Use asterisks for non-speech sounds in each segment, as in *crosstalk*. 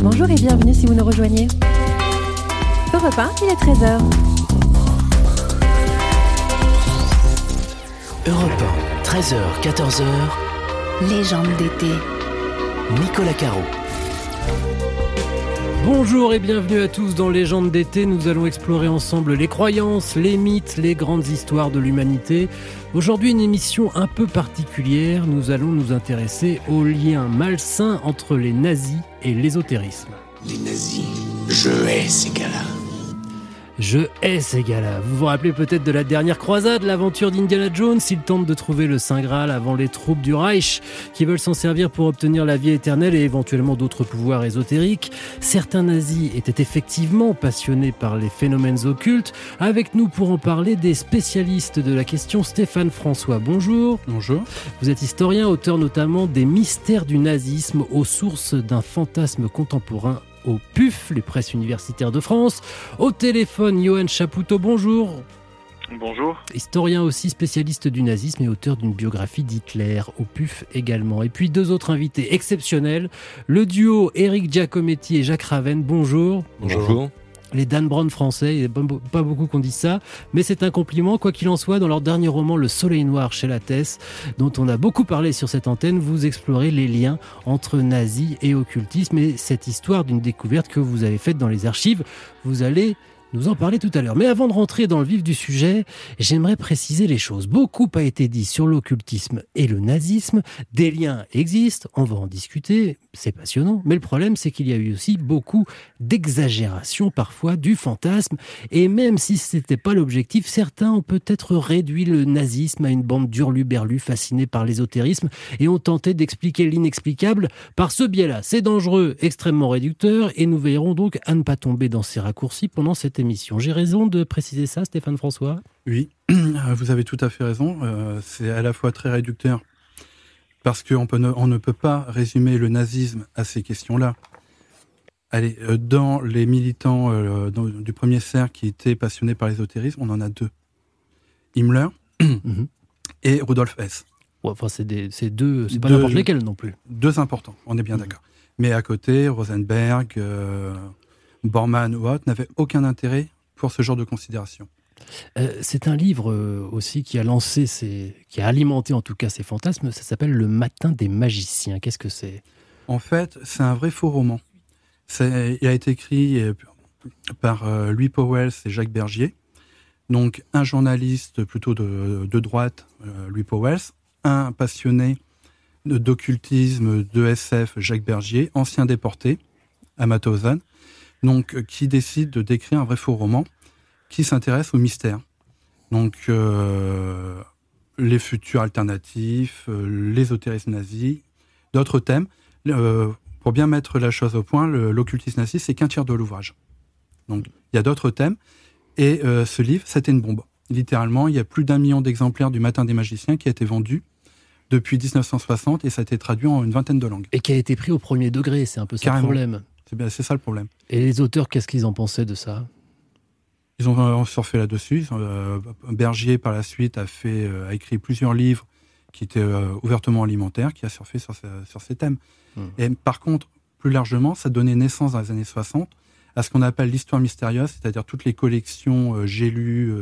Bonjour et bienvenue si vous nous rejoignez. Europe 1, il est 13h. Europe 1, 13h, 14h. Légende d'été. Nicolas Caro. Bonjour et bienvenue à tous dans Légende d'été. Nous allons explorer ensemble les croyances, les mythes, les grandes histoires de l'humanité. Aujourd'hui, une émission un peu particulière. Nous allons nous intéresser au lien malsain entre les nazis et l'ésotérisme. Les nazis, je hais ces gars-là. Je hais ces gars-là. Vous vous rappelez peut-être de la dernière croisade, l'aventure d'Indiana Jones. Il tente de trouver le Saint Graal avant les troupes du Reich, qui veulent s'en servir pour obtenir la vie éternelle et éventuellement d'autres pouvoirs ésotériques. Certains nazis étaient effectivement passionnés par les phénomènes occultes. Avec nous pour en parler, des spécialistes de la question, Stéphane François. Bonjour. Bonjour. Vous êtes historien, auteur notamment des mystères du nazisme aux sources d'un fantasme contemporain au PUF, les presses universitaires de France. Au téléphone, Johan Chapoutot, bonjour. Bonjour. Historien aussi, spécialiste du nazisme et auteur d'une biographie d'Hitler, au PUF également. Et puis deux autres invités exceptionnels, le duo Eric Giacometti et Jacques Raven, bonjour. Bonjour. Les Dan Brown français, il n'y a pas beaucoup qu'on dise ça, mais c'est un compliment. Quoi qu'il en soit, dans leur dernier roman Le Soleil Noir chez Lattès, dont on a beaucoup parlé sur cette antenne, vous explorez les liens entre nazis et occultisme et cette histoire d'une découverte que vous avez faite dans les archives. Vous allez nous en parler tout à l'heure. Mais avant de rentrer dans le vif du sujet, j'aimerais préciser les choses. Beaucoup a été dit sur l'occultisme et le nazisme. Des liens existent, on va en discuter, c'est passionnant. Mais le problème, c'est qu'il y a eu aussi beaucoup d'exagération parfois du fantasme. Et même si ce n'était pas l'objectif, certains ont peut-être réduit le nazisme à une bande d'hurluberlus fascinés par l'ésotérisme et ont tenté d'expliquer l'inexplicable par ce biais-là. C'est dangereux, extrêmement réducteur, et nous veillerons donc à ne pas tomber dans ces raccourcis pendant cette émission. J'ai raison de préciser ça, Stéphane François? Oui, *clears throat* vous avez tout à fait raison. Euh, c'est à la fois très réducteur parce qu'on ne, on ne peut pas résumer le nazisme à ces questions-là. Allez, euh, dans les militants euh, dans, du premier cercle qui étaient passionnés par l'ésotérisme, on en a deux. Himmler *clears throat* Mhm. et Rudolf Hess. Ouais, Enfin, c'est des- c'est deux, c'est pas Deux- n'importe lesquels non plus. Deux importants, on est bien Mhm. d'accord. Mais à côté, Rosenberg, euh, Bormann ou autres n'avaient aucun intérêt pour ce genre de considération. Euh, c'est un livre euh, aussi qui a lancé, qui a alimenté en tout cas ces fantasmes. Ça s'appelle Le Matin des magiciens. Qu'est-ce que c'est? En fait, c'est un vrai faux roman. Il a été écrit euh, par euh, Louis Powell et Jacques Bergier. Donc, un journaliste plutôt de, de droite, Louis Powell, un passionné d'occultisme, de SF, Jacques Bergier, ancien déporté à Mauthausen, donc euh, qui décide de décrire un vrai faux roman qui s'intéresse au mystère. Donc, euh, les futurs alternatifs, euh, l'ésotérisme nazi, d'autres thèmes. Euh, pour bien mettre la chose au point, l'occultisme nazi, c'est qu'un tiers de l'ouvrage. Donc, il y a d'autres thèmes. Et ce livre, c'était une bombe. Littéralement, il y a plus d'un million d'exemplaires du Matin des magiciens qui a été vendu depuis 1960 et ça a été traduit en une vingtaine de langues. Et qui a été pris au premier degré. C'est un peu ça le problème. C'est bien- c'est ça le problème. Et les auteurs, qu'est-ce qu'ils en pensaient de ça? Ils ont surfé là-dessus. Euh, Bergier, par la suite, a, fait, euh, a écrit plusieurs livres qui étaient euh, ouvertement alimentaires, qui a surfé sur, ce- sur ces thèmes. Hmm. Et par contre, plus largement, ça donnait naissance dans les années 60 à ce qu'on appelle l'histoire mystérieuse, c'est-à-dire toutes les collections J'ai lu,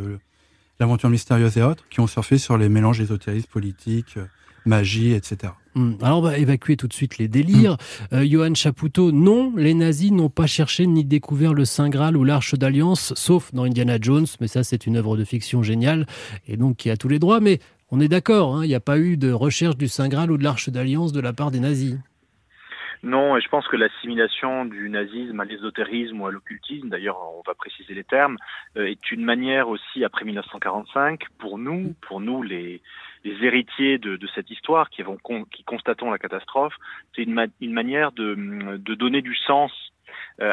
l'aventure mystérieuse et autres, qui ont surfé sur les mélanges ésotéristes, politiques, magie, etc. Hmm. Alors, on va évacuer tout de suite les délires. Euh, Johan Chapoutot, non, les nazis n'ont pas cherché ni découvert le Saint Graal ou l'Arche d'Alliance, sauf dans Indiana Jones, mais ça, c'est une œuvre de fiction géniale, et donc qui a tous les droits. Mais on est d'accord, hein, il n'y a pas eu de recherche du Saint Graal ou de l'Arche d'Alliance de la part des nazis. Non, et je pense que l'assimilation du nazisme à l'ésotérisme ou à l'occultisme, d'ailleurs on va préciser les termes, euh, est une manière aussi après 1945 pour nous, pour nous les, héritiers de, de cette histoire qui, vont qui constatons la catastrophe, c'est une, ma- une manière de, de donner du sens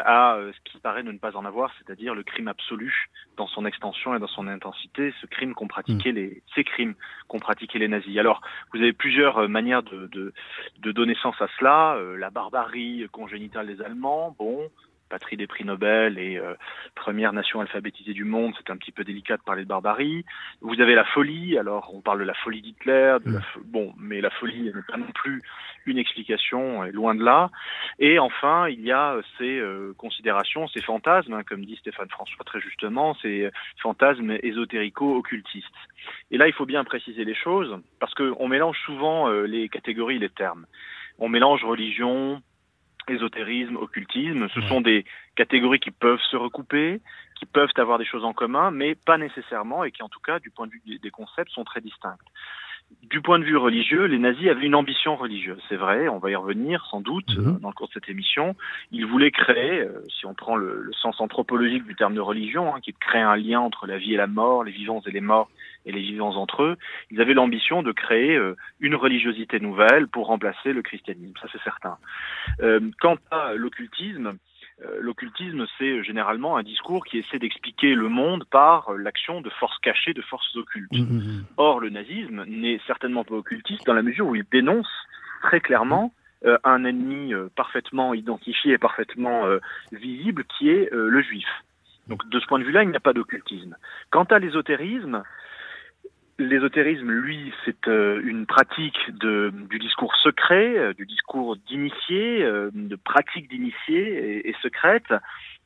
à euh, ce qui paraît ne pas en avoir, c'est-à-dire le crime absolu dans son extension et dans son intensité, ce crime qu'ont pratiqué les, ces crimes qu'ont pratiqué les nazis. Alors, vous avez plusieurs euh, manières de, de, de donner sens à cela. Euh, la barbarie congénitale des Allemands, bon, patrie des prix Nobel et euh, première nation alphabétisée du monde, c'est un petit peu délicat de parler de barbarie. Vous avez la folie, alors on parle de la folie d'Hitler, de la fo- bon, mais la folie n'est pas non plus une explication, loin de là. Et enfin, il y a euh, ces euh, considérations, ces fantasmes, hein, comme dit Stéphane François très justement, ces fantasmes ésotérico-occultistes. Et là, il faut bien préciser les choses, parce qu'on mélange souvent euh, les catégories, les termes. On mélange religion, ésotérisme, occultisme. Ce sont des catégories qui peuvent se recouper, qui peuvent avoir des choses en commun, mais pas nécessairement, et qui en tout cas, du point de vue des- concepts, sont très distincts. Du point de vue religieux, les nazis avaient une ambition religieuse, c'est vrai, on va y revenir sans doute Mhm. euh, dans le cours de cette émission. Ils voulaient créer, euh, si on prend le, le sens anthropologique du terme de religion, hein, qui est de créer un lien entre la vie et la mort, les vivants et les morts, et les vivants entre eux, ils avaient l'ambition de créer euh, une religiosité nouvelle pour remplacer le christianisme, ça c'est certain. Euh, quant à l'occultisme, l'occultisme c'est généralement un discours qui essaie d'expliquer le monde par euh, l'action de forces cachées, de forces occultes. Mhm, mhm. Or, le nazisme n'est certainement pas occultiste dans la mesure où il dénonce très clairement euh, un ennemi euh, parfaitement identifié et parfaitement euh, visible qui est euh, le juif. Donc, de ce point de vue-là, il n'y a pas d'occultisme. Quant à l'ésotérisme, l'ésotérisme, lui, c'est euh, une pratique de, du discours secret, euh, du discours d'initié, euh, de pratique d'initié et, et secrète.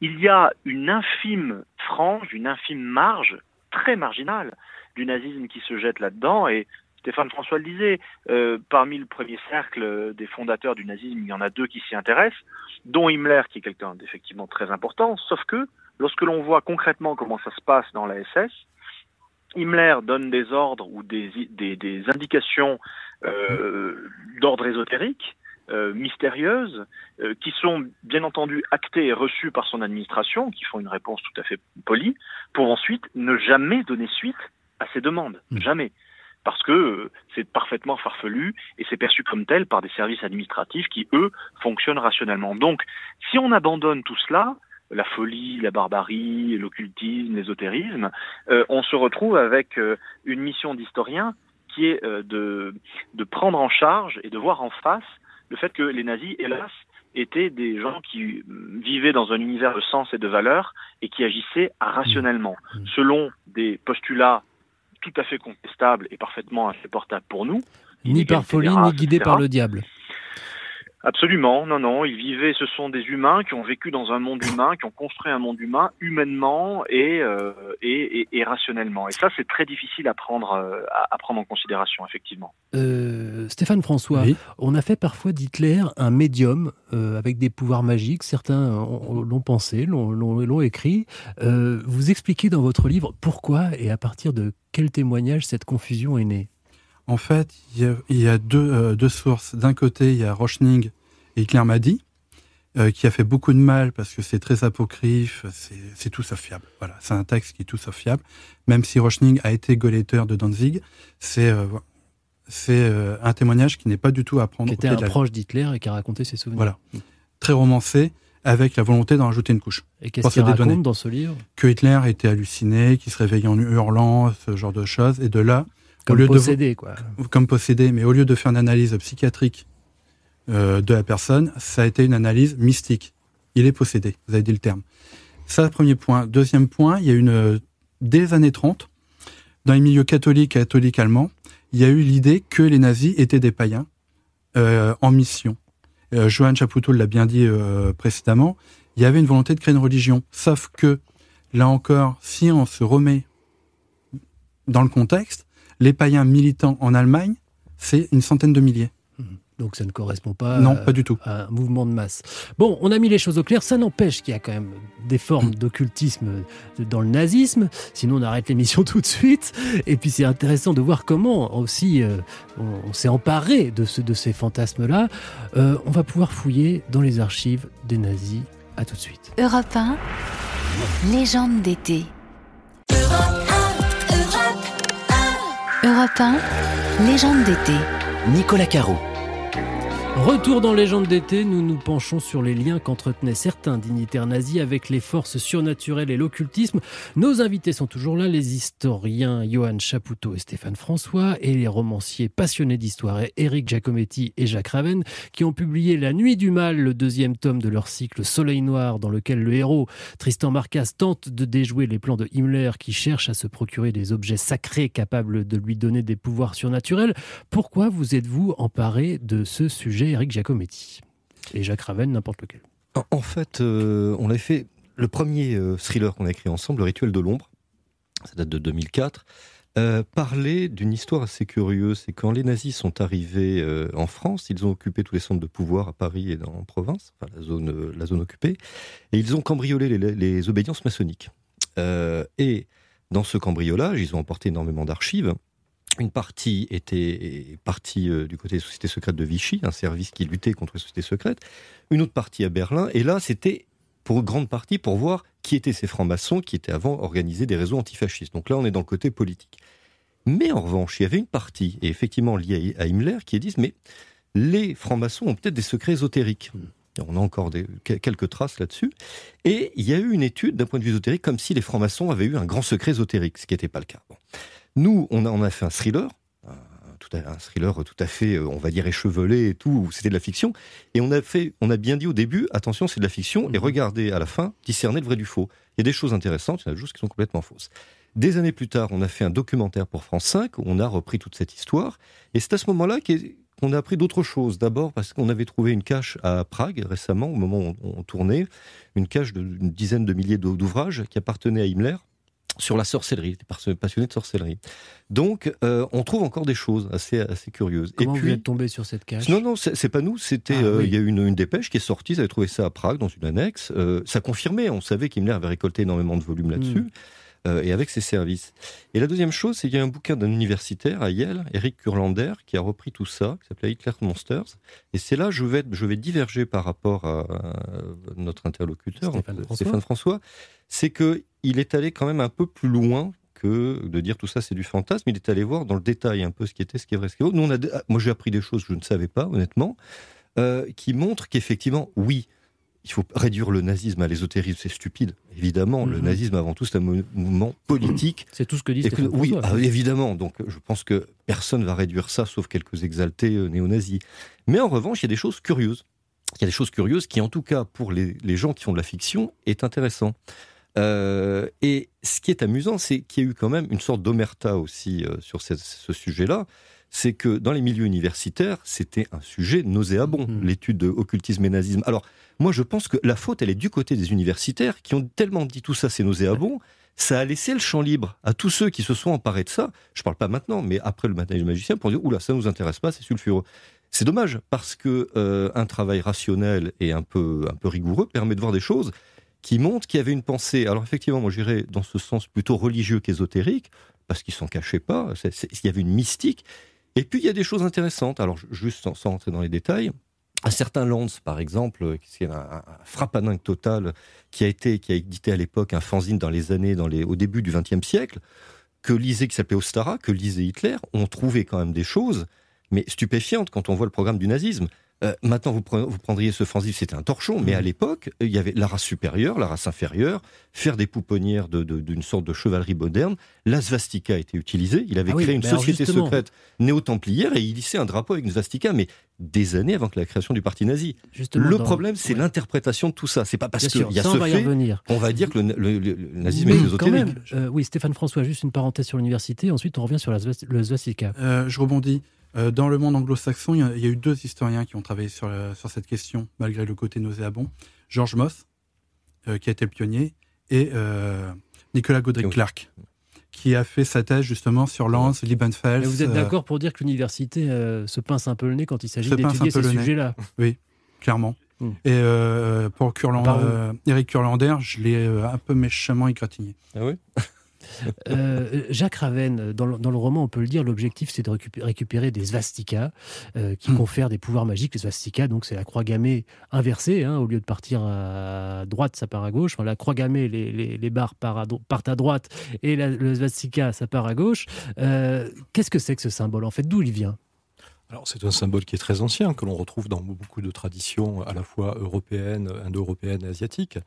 Il y a une infime frange, une infime marge, très marginale, du nazisme qui se jette là-dedans. Et Stéphane François le disait, euh, parmi le premier cercle des fondateurs du nazisme, il y en a deux qui s'y intéressent, dont Himmler, qui est quelqu'un d'effectivement très important, sauf que lorsque l'on voit concrètement comment ça se passe dans la SS, Himmler donne des ordres ou des, des, des indications euh, d'ordre ésotérique, euh, mystérieuses, euh, qui sont bien entendu actées et reçues par son administration, qui font une réponse tout à fait polie, pour ensuite ne jamais donner suite à ces demandes. Mm. Jamais. Parce que euh, c'est parfaitement farfelu et c'est perçu comme tel par des services administratifs qui, eux, fonctionnent rationnellement. Donc, si on abandonne tout cela, la folie, la barbarie, l'occultisme, l'ésotérisme, euh, on se retrouve avec euh, une mission d'historien qui est euh, de, de prendre en charge et de voir en face le fait que les nazis, hélas, étaient des gens qui euh, vivaient dans un univers de sens et de valeurs et qui agissaient rationnellement, Mmh. selon des postulats tout à fait contestables et parfaitement insupportables pour nous. Ni par folie, ni guidé etc. par le diable. Absolument, non, non, ils vivaient, ce sont des humains qui ont vécu dans un monde humain, qui ont construit un monde humain humainement et, euh, et, et, et rationnellement. Et ça, c'est très difficile à prendre, euh, à, à prendre en considération, effectivement. Euh, Stéphane François, Oui. on a fait parfois d'Hitler un médium euh, avec des pouvoirs magiques. Certains ont- l'ont pensé, l'ont- écrit. Euh, vous expliquez dans votre livre pourquoi et à partir de quel témoignage cette confusion est née? En fait, il y a, il y a deux, euh, deux sources. D'un côté, il y a Rochning et Hitler m'a dit, euh, qui a fait beaucoup de mal parce que c'est très apocryphe, c'est c'est tout sauf fiable. Voilà, c'est un texte qui est tout sauf fiable. Même si Rochning a été Gauleiter de Danzig, c'est euh, c'est euh, un témoignage qui n'est pas du tout à prendre Qui était un de la proche d'Hitler et qui a raconté ses souvenirs. Voilà. Très romancé, avec la volonté d'en rajouter une couche. Et qu'est-ce qu'il raconte dans ce livre? Que Hitler était halluciné, qu'il se réveillait en hurlant, ce genre de choses. Et de là, Comme de- possédé, quoi. comme possédé, mais au lieu de faire une analyse psychiatrique euh, de la personne, ça a été une analyse mystique. Il est possédé, vous avez dit le terme. Ça, premier point. Deuxième point, il y a une, euh, dès les années 30, dans les milieux catholiques et catholiques allemands, il y a eu l'idée que les nazis étaient des païens euh, en mission. Euh, Johann Chapoutot l'a bien dit euh, précédemment, il y avait une volonté de créer une religion. Sauf que, là encore, si on se remet dans le contexte, les païens militants en Allemagne, c'est une centaine de milliers. Donc ça ne correspond pas, non, euh, pas du tout. à un mouvement de masse. Bon, on a mis les choses au clair. Ça n'empêche qu'il y a quand même des Mm. formes d'occultisme dans le nazisme. Sinon, on arrête l'émission *laughs* tout de suite. Et puis, c'est intéressant de voir comment aussi euh, on, on s'est emparé de, ce- de ces fantasmes-là. Euh, on va pouvoir fouiller dans les archives des nazis. À tout de suite. Europe 1, légende d'été. Europe 1, légende d'été. Nicolas Caro. Retour dans Légende d'été, nous nous penchons sur les liens qu'entretenaient certains dignitaires nazis avec les forces surnaturelles et l'occultisme. Nos invités sont toujours là, les historiens Johan Chapoutot et Stéphane François et les romanciers passionnés d'histoire Éric Giacometti et Jacques Raven qui ont publié La Nuit du Mal, le deuxième tome de leur cycle Soleil Noir dans lequel le héros Tristan Marcas tente de déjouer les plans de Himmler qui cherche à se procurer des objets sacrés capables de lui donner des pouvoirs surnaturels. Pourquoi vous êtes-vous emparé de ce sujet Eric Giacometti. Et Jacques Raven, n'importe lequel. En, fait, euh, on a fait le premier euh, thriller qu'on a écrit ensemble, Le Rituel de l'ombre, ça date de 2004, euh, d'une histoire assez curieuse. C'est quand les nazis sont arrivés en France, ils ont occupé tous les centres de pouvoir à Paris et dans, en province, enfin, la, zone, la zone occupée, et ils ont cambriolé les, les obédiences maçonniques. et dans ce cambriolage, ils ont emporté énormément d'archives. Une partie était partie euh, du côté des sociétés secrètes de Vichy, un service qui luttait contre les sociétés secrètes. Une autre partie à Berlin. Et là, c'était pour grande partie pour voir qui étaient ces francs-maçons qui étaient avant organisés des réseaux antifascistes. Donc là, on est dans le côté politique. Mais en revanche, il y avait une partie, et effectivement liée à Himmler, qui dit mais les francs-maçons ont peut-être des secrets ésotériques. On a encore quelques traces là-dessus. Et il y a eu une étude d'un point de vue ésotérique, comme si les francs-maçons avaient eu un grand secret ésotérique, ce qui n'était pas le cas. Nous, on a, a fait un thriller, un, thriller tout à fait, euh, on va dire, échevelé et tout, c'était de la fiction. Et on a, fait, on a bien dit au début, attention, c'est de la fiction, et mhm. regardez à la fin, discerner le vrai du faux. Il y a des choses intéressantes, il y en a des choses qui sont complètement fausses. Des années plus tard, on a fait un documentaire pour France 5, où on a repris toute cette histoire, et c'est à ce moment-là qu'on a appris d'autres choses. D'abord parce qu'on avait trouvé une cache à Prague récemment, au moment où on, tournait, une cache d'une dizaine de milliers d'ouvrages qui appartenaient à Himmler, sur la sorcellerie, des passionnés de sorcellerie. Donc, euh, on trouve encore des choses assez, assez curieuses. Comment et puis, vous êtes tombé sur cette cache Non, non, c'est pas nous. C'était, ah, euh, il y a eu une, une, dépêche qui est sortie. Ils avaient trouvé ça à Prague dans une annexe. Euh, ça confirmait. On savait qu'Himmler avait récolté énormément de volumes là-dessus. Hmm. et avec ses services. Et la deuxième chose, c'est qu'il y a un bouquin d'un universitaire à Yale, Eric Kurlander, qui a repris tout ça, qui s'appelait Hitler Monsters. Et c'est là je vais, je vais diverger par rapport à, notre interlocuteur, Stéphane François c'est que il est allé quand même un peu plus loin que de dire tout ça c'est du fantasme. Il est allé voir dans le détail un peu ce qui était, ce qui est vrai, ce qui est faux. Nous, on a, moi, j'ai appris des choses que je ne savais pas, honnêtement, euh, qui montrent qu'effectivement, oui, il faut réduire le nazisme à l'ésotérisme, c'est stupide. Évidemment, le mhm. nazisme avant tout c'est un mouvement politique. C'est tout ce que dit Stéphane Oui, ah, évidemment. Donc je pense que personne va réduire ça, sauf quelques exaltés euh, néo-nazis. Mais en revanche, il y a des choses curieuses. Il y a des choses curieuses qui, en tout cas, pour les, les gens qui font de la fiction, est intéressant. Euh, et ce qui est amusant, c'est qu'il y a eu quand même une sorte d'omerta aussi euh, sur ce, sujet-là. C'est que dans les milieux universitaires, c'était un sujet nauséabond, mmh. l'étude de occultisme et nazisme. Alors, moi, je pense que la faute, elle est du côté des universitaires qui ont tellement dit tout ça, c'est nauséabond. Ça a laissé le champ libre à tous ceux qui se sont emparés de ça. Je ne parle pas maintenant, mais après le matin du magicien, pour dire oula, ça nous intéresse pas, c'est sulfureux. C'est dommage parce que euh, un travail rationnel et un peu un peu rigoureux permet de voir des choses qui montre qu'il y avait une pensée. Alors effectivement, moi j'irais dans ce sens plutôt religieux qu'ésotérique, parce qu'ils s'en cachaient pas, il y avait une mystique. Et puis il y a des choses intéressantes, alors juste sans, sans rentrer dans les détails, un certain Lance, par exemple, qui est un, un total, qui a été, qui a édité à l'époque un fanzine dans les années, dans les, au début du XXe siècle, que lisait, qui s'appelait Ostara, que lisait Hitler, ont trouvé quand même des choses, mais stupéfiantes quand on voit le programme du nazisme. Euh, maintenant, vous, prendriez ce fanzine, c'était un torchon, mais à mmh. l'époque, il y avait la race supérieure, la race inférieure, faire des pouponnières d'une sorte de chevalerie moderne. La svastika a été utilisée. Il avait ah créé une société secrète néo-templière et il hissait un drapeau avec une svastika, mais des années avant que la création du parti nazi. le problème, c'est l'interprétation de tout ça. C'est pas parce qu'il y a ce fait on va dire que le, nazisme est ésotérique. Euh, oui, Stéphane François, juste une parenthèse sur l'université. Ensuite, on revient sur la, le svastika. Euh, je rebondis. Euh, dans le monde anglo-saxon, il, y, a eu deux historiens qui ont travaillé sur, sur cette question, malgré le côté nauséabond. George Moss, euh, qui a été le pionnier, et euh, Nicolas Godric Clark, qui a fait sa thèse justement sur Lance, Liebenfeld. vous êtes d'accord pour dire que l'université se pince un peu le nez quand il s'agit d'étudier ces sujets-là? Oui, clairement. Hmm. Et pour Eric Kurlander, je l'ai un peu méchamment égratigné. Ah oui? Euh, Jacques Raven, dans le, roman, on peut le dire, l'objectif c'est de récupérer, des svastikas euh, qui hmm. confèrent des pouvoirs magiques. Les svastikas, donc c'est la croix gammée inversée. Hein, au lieu de partir à droite, ça part à gauche. la croix gammée, les, barres partent à droite et le svastika, ça part à gauche. Euh, qu'est-ce que c'est que ce symbole En fait, d'où il vient? Alors c'est un symbole qui est très ancien, que l'on retrouve dans beaucoup de traditions à la fois européennes, indo-européennes et asiatiques.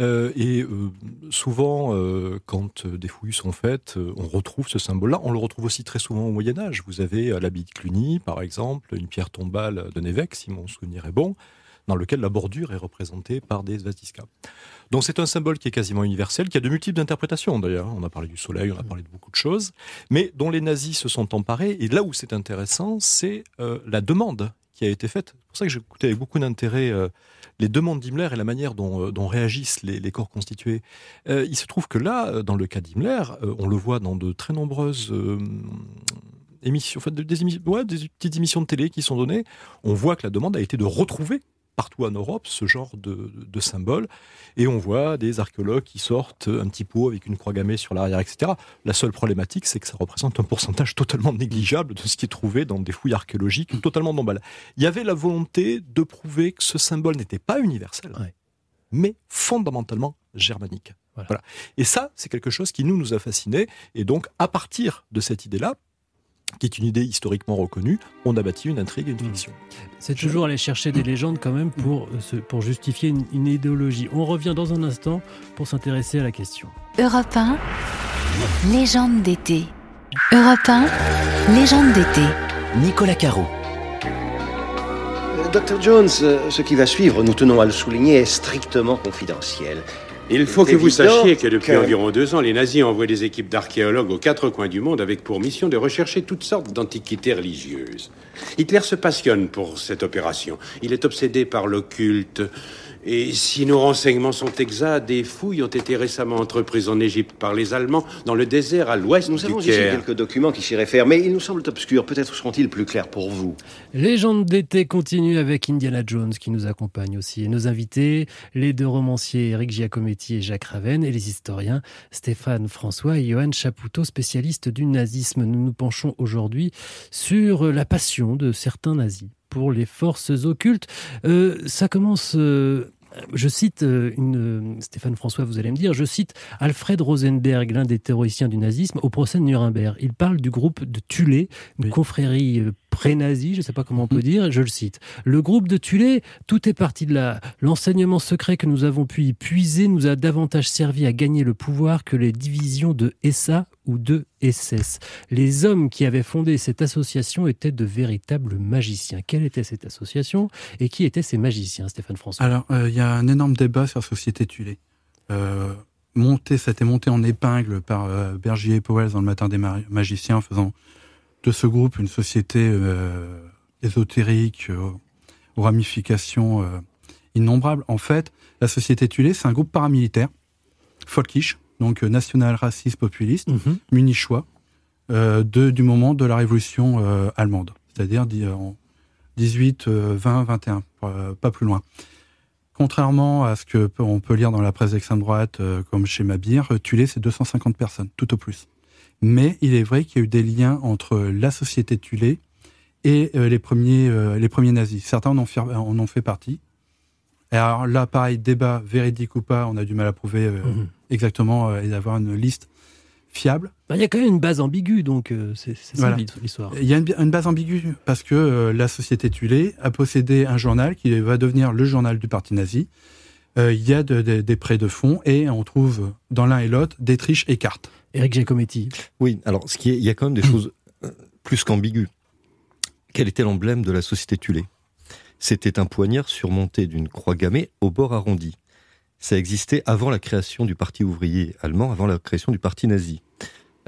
Euh, et euh, souvent, euh, quand des fouilles sont faites, on retrouve ce symbole-là. On le retrouve aussi très souvent au Moyen Âge. Vous avez à l'abbaye de Cluny, par exemple, une pierre tombale d'un évêque, si mon souvenir est bon, dans lequel la bordure est représentée par des svastiskas. Donc c'est un symbole qui est quasiment universel, qui a de multiples interprétations d'ailleurs. On a parlé du soleil, on a parlé de beaucoup de choses, mais dont les nazis se sont emparés. Et là où c'est intéressant, c'est la demande qui a été faite. C'est pour ça que j'écoutais avec beaucoup d'intérêt les demandes d'Himmler et la manière dont, euh, réagissent les, corps constitués. Euh, il se trouve que là, euh, dans le cas d'Himmler, on le voit dans de très nombreuses émissions, des, des petites émissions de télé qui sont données. On voit que la demande a été de retrouver partout en Europe ce genre de, de, symbole. Et on voit des archéologues qui sortent un petit pot avec une croix gammée sur l'arrière, etc. La seule problématique, c'est que ça représente un pourcentage totalement négligeable de ce qui est trouvé dans des fouilles archéologiques totalement normales. Il y avait la volonté de prouver que ce symbole n'était pas universel, mais fondamentalement germanique. Voilà. Et ça, c'est quelque chose qui nous, nous a fascinés. Et donc, à partir de cette idée-là, qui est une idée historiquement reconnue, on a bâti une intrigue et une fiction. C'est toujours aller chercher des légendes quand même pour, euh, pour justifier une, idéologie. On revient dans un instant pour s'intéresser à la question. Europe 1, légende d'été. Europe 1, légende d'été. Nicolas Caro. Euh, Dr Jones, euh, ce qui va suivre, nous tenons à le souligner, est strictement confidentiel. Il faut que vous sachiez que depuis environ deux ans, les nazis envoient des équipes d'archéologues aux quatre coins du monde avec pour mission de rechercher toutes sortes d'antiquités religieuses. Hitler se passionne pour cette opération. Il est obsédé par l'occulte, et si nos renseignements sont exacts, des fouilles ont été récemment entreprises en Égypte par les Allemands dans le désert à l'ouest du Caire. Nous avons ici quelques documents qui s'y réfèrent, mais ils nous semblent obscurs. Peut-être seront-ils plus clairs pour vous. Légende d'été continue avec Indiana Jones qui nous accompagne aussi. Et nos invités, les deux romanciers Eric Giacometti et Jacques Raven, et les historiens Stéphane François et Johan Chapoutot, spécialistes du nazisme. Nous nous penchons aujourd'hui sur la passion de certains nazis pour les forces occultes. Euh, ça commence euh, je cite euh, une, Stéphane François, vous allez me dire, je cite Alfred Rosenberg, l'un des théoriciens du nazisme, au procès de Nuremberg. Il parle du groupe de Tulé, une confrérie euh, pré-nazie, je ne sais pas comment on peut dire, je le cite. Le groupe de Tulé, tout est parti de là. L'enseignement secret que nous avons pu y puiser nous a davantage servi à gagner le pouvoir que les divisions de SA ou de SS. Les hommes qui avaient fondé cette association étaient de véritables magiciens. Quelle était cette association et qui étaient ces magiciens, Stéphane François? Alors, euh, il y a un énorme débat sur la société Tulé. Euh, ça a été monté en épingle par euh, Bergier et Powell dans le Matin des magiciens, faisant de ce groupe une société euh, ésotérique aux ramifications innombrables. En fait, la société Tulé, c'est un groupe paramilitaire, folkish, donc euh, national raciste populiste, mhm. munichois, euh, de, du moment de la révolution euh, allemande, c'est-à-dire en 18, 20, 21, pas plus loin. Contrairement à ce que on peut lire dans la presse d'extrême droite, comme chez Mabir, Tulé, c'est 250 personnes, tout au plus. Mais il est vrai qu'il y a eu des liens entre la société Tulé et les, premiers, les premiers nazis. Certains en ont, fait, en ont fait partie. Et alors là, pareil, débat véridique ou pas, on a du mal à prouver mhm exactement euh, et d'avoir une liste fiable. Bah, il y a quand même une base ambiguë, donc euh, c'est ça l'histoire. Il y a une, base ambiguë parce que euh, la société Tulé a possédé un journal qui va devenir le journal du parti nazi. il y a des prêts de fonds et on trouve dans l'un et l'autre des triches et cartes. Eric Giacometti. Oui, alors ce qui est, il y a quand même des *coughs* choses plus qu'ambiguës. Quel était l'emblème de la société Tulé? C'était un poignard surmonté d'une croix gammée au bord arrondi ça existait avant la création du Parti ouvrier allemand, avant la création du Parti nazi.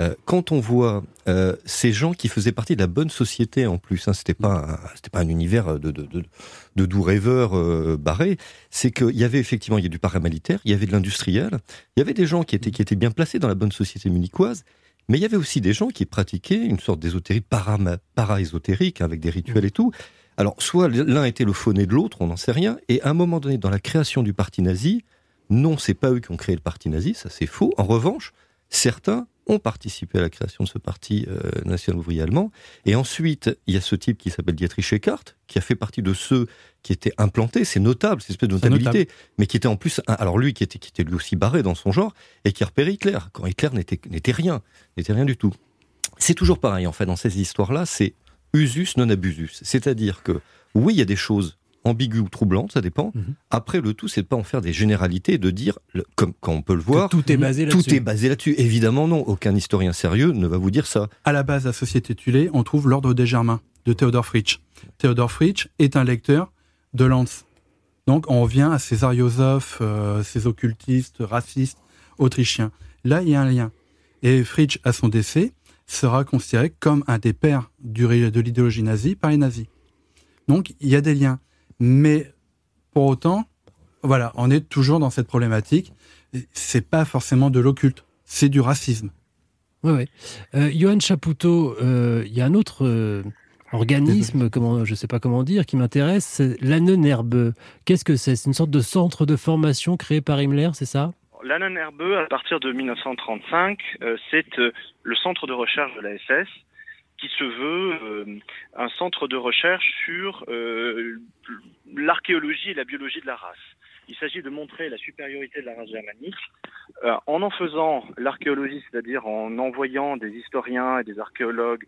Euh, quand on voit euh, ces gens qui faisaient partie de la bonne société en plus, hein, c'était pas c'était pas un univers de de, doux rêveurs euh, barrés, c'est qu'il y avait effectivement il y a du paramilitaire, il y avait de l'industriel, il y avait des gens qui étaient qui étaient bien placés dans la bonne société munichoise, mais il y avait aussi des gens qui pratiquaient une sorte d'ésotérie para-ésotérique avec des rituels et tout. Alors soit l'un était le faux de l'autre, on n'en sait rien, et à un moment donné dans la création du parti nazi, non, c'est pas eux qui ont créé le parti nazi, ça c'est faux. En revanche, certains ont participé à la création de ce parti euh, national ouvrier allemand. Et ensuite, il y a ce type qui s'appelle Dietrich Eckart, qui a fait partie de ceux qui étaient implantés. C'est notable, c'est une espèce de notabilité. Mais qui était en plus, alors lui, qui était, qui était lui aussi barré dans son genre, et qui a repéré Hitler, quand Hitler n'était rien, n'était rien du tout. C'est toujours pareil, en fait, dans ces histoires-là, c'est usus non abusus. C'est-à-dire que, oui, il y a des choses ambiguës ou troublantes, ça dépend. Mhm. Après, le tout, c'est de pas en faire des généralités et de dire, comme quand on peut le voir, tout est basé là-dessus. tout est basé là-dessus. Évidemment, non. Aucun historien sérieux ne va vous dire ça. À la base de la Société Tulé, on trouve l'Ordre des Germains de Théodore Fritsch. Théodore Fritsch est un lecteur de Lanz. Donc on revient à ces ariosophes, euh, ces occultistes, racistes, autrichiens. Là, il y a un lien. Et Fritsch, à son décès, sera considéré comme un des pères du de l'idéologie nazie par les nazis. Donc il y a des liens. Mais pour autant, voilà, on est toujours dans cette problématique. C'est pas forcément de l'occulte, c'est du racisme. Oui, oui. Euh, Johan Chapoutot, euh, il y a un autre euh, organisme, comment, je ne sais pas comment dire, qui m'intéresse, c'est l'Annenherbe. Qu'est-ce que c'est? C'est une sorte de centre de formation créé par Himmler, c'est ça? L'Annenherbeux, à partir de 1935, euh, c'est euh, le centre de recherche de la SS qui se veut euh, un centre de recherche sur l'archéologie et la biologie de la race. Il s'agit de montrer la supériorité de la race germanique en en faisant l'archéologie, c'est-à-dire en envoyant des historiens et des archéologues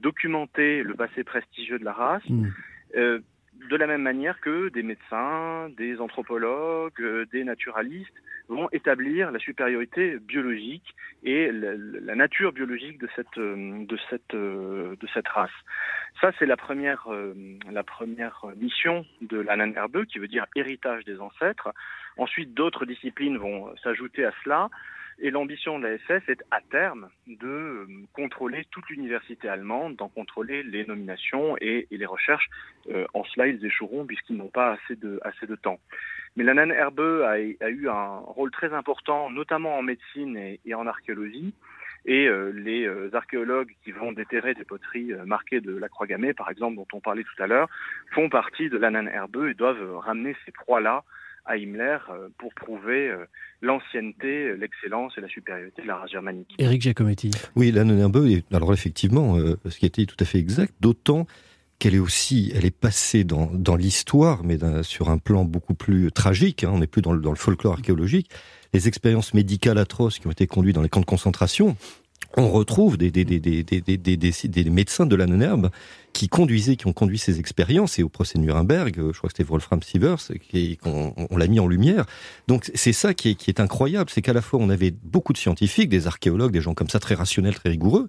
documenter le passé prestigieux de la race, Mm. De la même manière que des médecins, des anthropologues, euh, des naturalistes vont établir la supériorité biologique et la, nature biologique de cette euh, de cette euh, de cette race. Ça c'est la première la première mission de l'Annenherbeux qui veut dire héritage des ancêtres. Ensuite d'autres disciplines vont s'ajouter à cela et l'ambition de la SS est à terme de euh, contrôler toute l'université allemande, d'en contrôler les nominations et, les recherches. Euh, en cela, ils échoueront puisqu'ils n'ont pas assez de, assez de temps. Mais la Herbeux a, eu un rôle très important, notamment en médecine et, en archéologie. Et euh, les archéologues qui vont déterrer des poteries marquées de la croix gammée, par exemple, dont on parlait tout à l'heure, font partie de la Herbeux et doivent ramener ces proies-là à Himmler euh, pour prouver euh, l'ancienneté, l'excellence et la supériorité de la race germanique. Éric Giacometti. Oui, la Nonherbeux est, alors effectivement, euh, ce qui a été tout à fait exact, d'autant qu'elle est aussi, elle est passée dans, dans l'histoire, mais sur un plan beaucoup plus tragique, hein, on n'est plus dans le, dans le folklore archéologique, les expériences médicales atroces qui ont été conduites dans les camps de concentration, on retrouve des, des, des, des, des, des, des, des- des médecins de la Nonherbe qui conduisaient, qui ont conduit ces expériences, et au procès de Nuremberg, euh, je crois que c'était Wolfram Sievers, qu'on on l'a mis en lumière. Donc c'est ça qui est, incroyable, c'est qu'à la fois on avait beaucoup de scientifiques, des archéologues, des gens comme ça très rationnels, très rigoureux,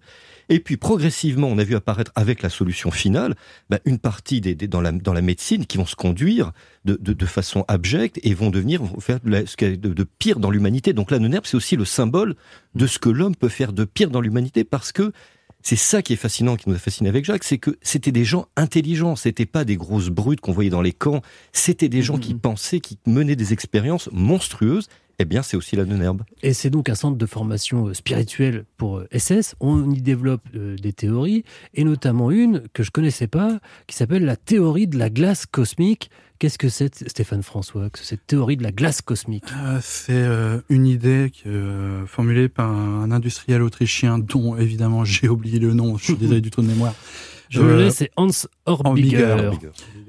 et puis progressivement on a vu apparaître avec la solution finale bah, une partie des, des- dans, la, médecine qui vont se conduire de, façon abjecte et vont devenir vont faire de, ce qu'il y a de, pire dans l'humanité. Donc la Nonherbe c'est aussi le symbole de ce que l'homme peut faire de pire dans l'humanité parce que c'est ça qui est fascinant, qui nous a fasciné avec Jacques, c'est que c'était des gens intelligents, c'était pas des grosses brutes qu'on voyait dans les camps, c'était des gens qui pensaient, qui menaient des expériences monstrueuses. Eh bien, c'est aussi la Nonherbe. Et c'est donc un centre de formation euh, spirituelle pour euh, SS. On y développe euh, des théories, et notamment une que je connaissais pas, qui s'appelle la théorie de la glace cosmique. Qu'est-ce que c'est, Stéphane François, que cette théorie de la glace cosmique? Euh, c'est euh, une idée euh, formulée par un industriel autrichien dont évidemment j'ai *laughs* oublié le nom, je suis désolé du trou de mémoire. *laughs* Je Euh, le laisse, c'est Hans Horbiger.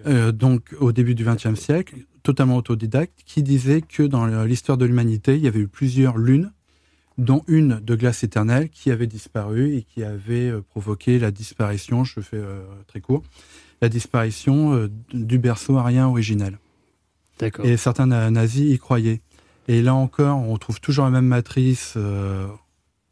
Euh, donc au début du XXe siècle, totalement autodidacte, qui disait que dans l'histoire de l'humanité, il y avait eu plusieurs lunes, dont une de glace éternelle qui avait disparu et qui avait euh, provoqué la disparition, je fais euh, très court, la disparition euh, du berceau arien originel. Et certains na- nazis y croyaient. Et là encore, on trouve toujours la même matrice euh,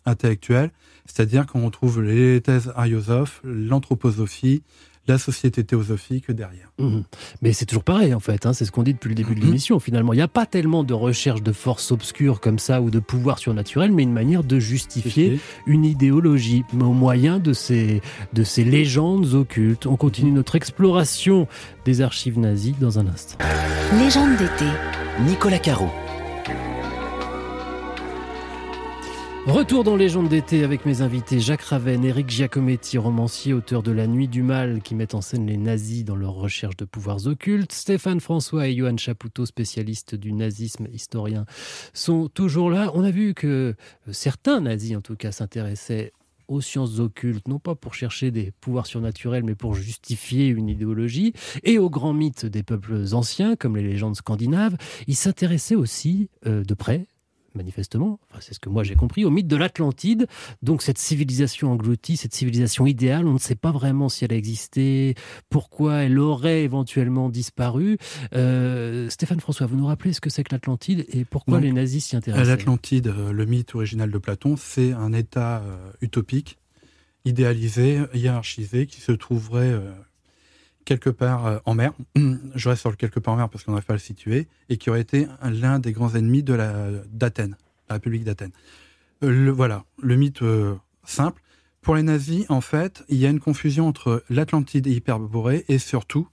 intellectuelle, c'est-à-dire qu'on trouve les thèses ariosophes, l'anthroposophie, la société théosophique derrière. Mhm. Mais c'est toujours pareil en fait, hein, c'est ce qu'on dit depuis le début de Mhm. l'émission finalement. Il n'y a pas tellement de recherche de forces obscures comme ça ou de pouvoir surnaturel, mais une manière de justifier une idéologie mais au moyen de ces, de ces légendes occultes. On continue notre exploration des archives nazies dans un instant. Légende d'été. Nicolas Caro. Retour dans Légende d'été avec mes invités Jacques Raven, Éric Giacometti, romancier, auteur de La Nuit du Mal, qui met en scène les nazis dans leur recherche de pouvoirs occultes. Stéphane François et Johan Chapoutot, spécialistes du nazisme, historiens, sont toujours là. On a vu que certains nazis, en tout cas, s'intéressaient aux sciences occultes, non pas pour chercher des pouvoirs surnaturels, mais pour justifier une idéologie, et aux grands mythes des peuples anciens, comme les légendes scandinaves. Ils s'intéressaient aussi, euh, de près, manifestement, enfin, c'est ce que moi j'ai compris, au mythe de l'Atlantide. Donc cette civilisation engloutie, cette civilisation idéale, on ne sait pas vraiment si elle a existé, pourquoi elle aurait éventuellement disparu. Euh, Stéphane François, vous nous rappelez ce que c'est que l'Atlantide et pourquoi les nazis s'y intéressent L'Atlantide, euh, le mythe original de Platon, c'est un État euh, utopique, idéalisé, hiérarchisé, qui se trouverait quelque part en mer. *clears throat* Je reste sur le quelque part en mer parce qu'on n'arrive pas à le situer, et qui aurait été l'un des grands ennemis de d'Athènes, la, République d'Athènes. le, voilà, le mythe simple. Pour les nazis, en fait, il y a une confusion entre l'Atlantide et Hyperborée, et surtout,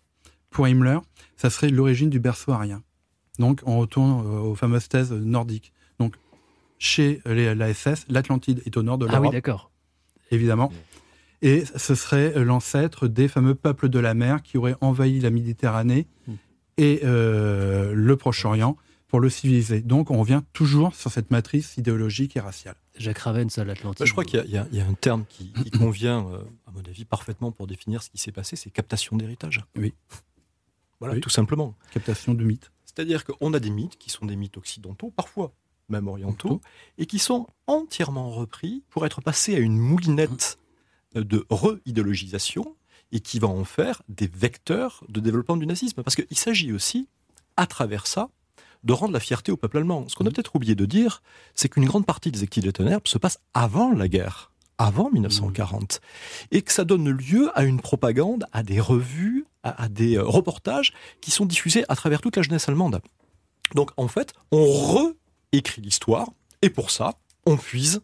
pour Himmler, ça serait l'origine du berceau arien. Donc, on retourne euh, aux fameuses thèses nordiques. Donc, chez la SS, l'Atlantide est au nord de l'Europe. Ah oui, d'accord. Évidemment. Et ce serait l'ancêtre des fameux peuples de la mer qui auraient envahi la Méditerranée hmm. et euh, le Proche-Orient pour le civiliser. Donc, on revient toujours sur cette matrice idéologique et raciale. Jacques Ravens à l'Atlantide. Je crois qu'il y, a un terme qui, convient, euh, à mon avis, parfaitement pour définir ce qui s'est passé, c'est captation d'héritage. Oui. Voilà, tout simplement. Captation de mythes. C'est-à-dire qu'on a des mythes qui sont des mythes occidentaux, parfois même orientaux, et qui sont entièrement repris pour être passés à une moulinette de re-idéologisation et qui va en faire des vecteurs de développement du nazisme. Parce qu'il s'agit aussi, à travers ça, de rendre la fierté au peuple allemand. Ce qu'on a peut-être oublié de dire, c'est qu'une grande partie des activités de Tonnerre se passe avant la guerre, avant 1940, et que ça donne lieu à une propagande, à des revues, à, des euh, reportages qui sont diffusés à travers toute la jeunesse allemande. Donc en fait, on réécrit l'histoire, et pour ça, on puise